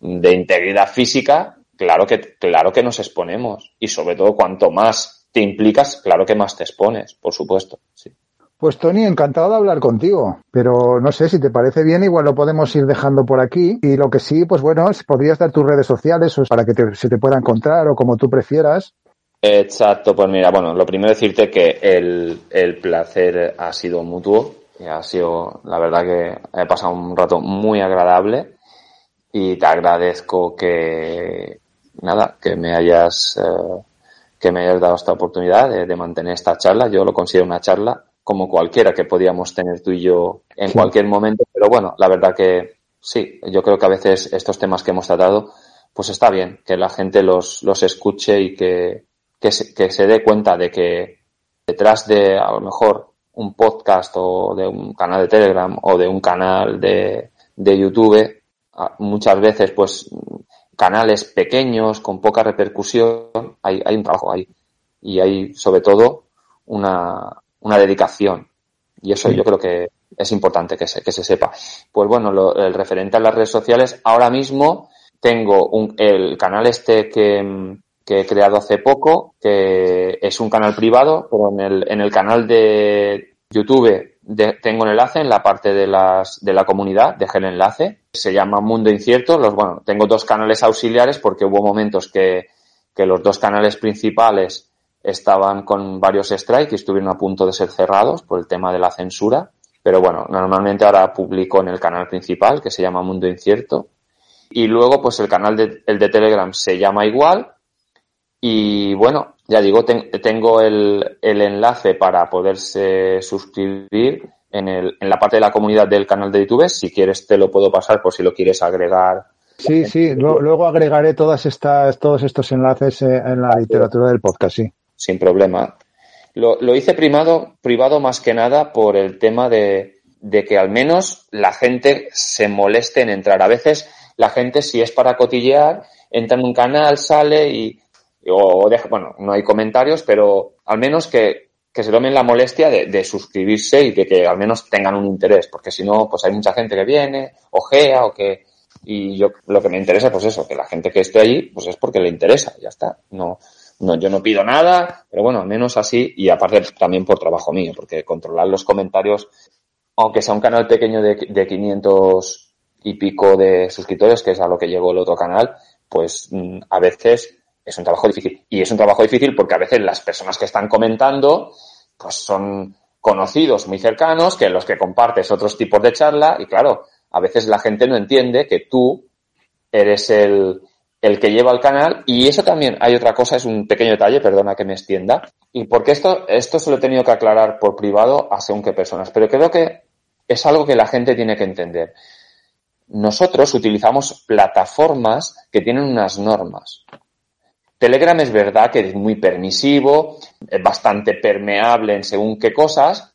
de integridad física, claro que, claro que nos exponemos. Y sobre todo, cuanto más te implicas, claro que más te expones, por supuesto. Sí. Pues Tony, encantado de hablar contigo, pero no sé si te parece bien, igual lo podemos ir dejando por aquí y lo que sí, pues bueno, podrías dar tus redes sociales para que te, se te pueda encontrar o como tú prefieras. Exacto, pues mira, bueno, lo primero decirte que el, el placer ha sido mutuo, y ha sido, la verdad que he pasado un rato muy agradable y te agradezco que, nada, que me hayas, eh, que me hayas dado esta oportunidad de, de, mantener esta charla. Yo lo considero una charla como cualquiera que podíamos tener tú y yo en sí. cualquier momento, pero bueno, la verdad que sí, yo creo que a veces estos temas que hemos tratado, pues está bien que la gente los, los escuche y que, que se, que se dé cuenta de que detrás de a lo mejor un podcast o de un canal de Telegram o de un canal de, de YouTube, muchas veces pues canales pequeños con poca repercusión, hay, hay un trabajo ahí y hay sobre todo una, una dedicación y eso sí. yo creo que es importante que se, que se sepa. Pues bueno, lo, el referente a las redes sociales, ahora mismo tengo un, el canal este que, que he creado hace poco, que es un canal privado, pero en el, en el canal de YouTube tengo un enlace en la parte de las de la comunidad, dejé el enlace, se llama Mundo Incierto, los bueno, tengo dos canales auxiliares porque hubo momentos que, que los dos canales principales estaban con varios strikes y estuvieron a punto de ser cerrados por el tema de la censura, pero bueno, normalmente ahora publico en el canal principal que se llama Mundo Incierto. Y luego pues el canal de, el de Telegram se llama igual y bueno, ya digo, ten, tengo el, el, enlace para poderse suscribir en, el, en la parte de la comunidad del canal de YouTube. Si quieres, te lo puedo pasar por si lo quieres agregar. Sí, sí, luego, luego agregaré todas estas, todos estos enlaces eh, en la literatura del podcast, sí. Sin problema. Lo, lo hice primado, privado más que nada por el tema de, de que al menos la gente se moleste en entrar. A veces la gente, si es para cotillear, entra en un canal, sale y, o bueno, no hay comentarios, pero al menos que que se tomen la molestia de, suscribirse y de que al menos tengan un interés, porque si no, pues hay mucha gente que viene, ojea o que, y yo lo que me interesa, pues eso, que la gente que esté allí, pues es porque le interesa, ya está. No, no, yo no pido nada, pero bueno, al menos así, y aparte también por trabajo mío, porque controlar los comentarios, aunque sea un canal pequeño de, de 500 y pico de suscriptores, que es a lo que llegó el otro canal, pues mm, a veces es un trabajo difícil. Y es un trabajo difícil porque a veces las personas que están comentando, pues son conocidos muy cercanos, que los que compartes otros tipos de charla, y claro, a veces la gente no entiende que tú eres el, el que lleva el canal. Y eso también, hay otra cosa, es un pequeño detalle, perdona que me extienda. Y porque esto, esto se lo he tenido que aclarar por privado a según qué personas, pero creo que es algo que la gente tiene que entender. Nosotros utilizamos plataformas que tienen unas normas. Telegram es verdad que es muy permisivo, es bastante permeable en según qué cosas,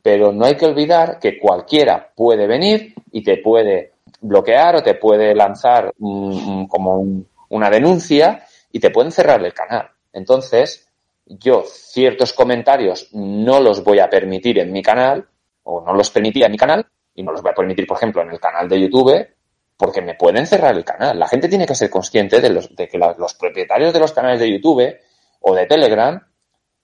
pero no hay que olvidar que cualquiera puede venir y te puede bloquear o te puede lanzar como una denuncia y te pueden cerrar el canal. Entonces, yo ciertos comentarios no los voy a permitir en mi canal o no los permitía en mi canal y no los voy a permitir, por ejemplo, en el canal de YouTube porque me pueden cerrar el canal. La gente tiene que ser consciente de, los, de que los propietarios de los canales de YouTube o de Telegram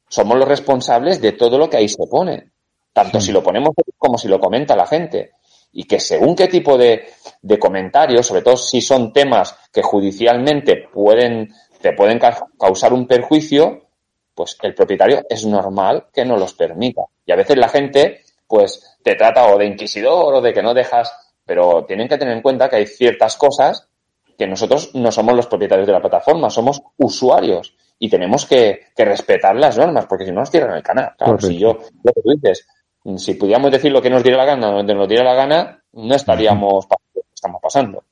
somos los responsables de todo lo que ahí se pone, tanto si lo ponemos como si lo comenta la gente y que según qué tipo de, de comentarios, sobre todo si son temas que judicialmente pueden, te pueden causar un perjuicio, pues el propietario es normal que no los permita. Y a veces la gente, pues, te trata o de inquisidor o de que no dejas, pero tienen que tener en cuenta que hay ciertas cosas que nosotros no somos los propietarios de la plataforma, somos usuarios y tenemos que, que respetar las normas, porque si no nos cierran el canal. Claro, si yo, lo que tú dices, si pudiéramos decir lo que nos diera la gana, donde nos diera la gana, no estaríamos pasando lo que estamos pasando.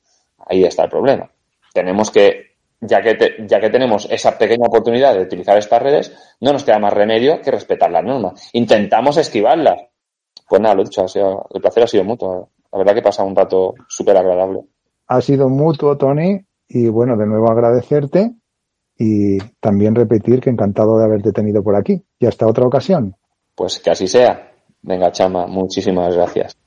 Ahí está el problema. Tenemos que, ya que, ya que tenemos esa pequeña oportunidad de utilizar estas redes, no nos queda más remedio que respetar las normas. Intentamos esquivarlas. Pues nada, lo he dicho, el placer ha sido mutuo. La verdad que he pasado un rato súper agradable. Ha sido mutuo, Tony, y bueno, de nuevo agradecerte y también repetir que encantado de haberte tenido por aquí. Y hasta otra ocasión. Pues que así sea. Venga, Chama, muchísimas gracias.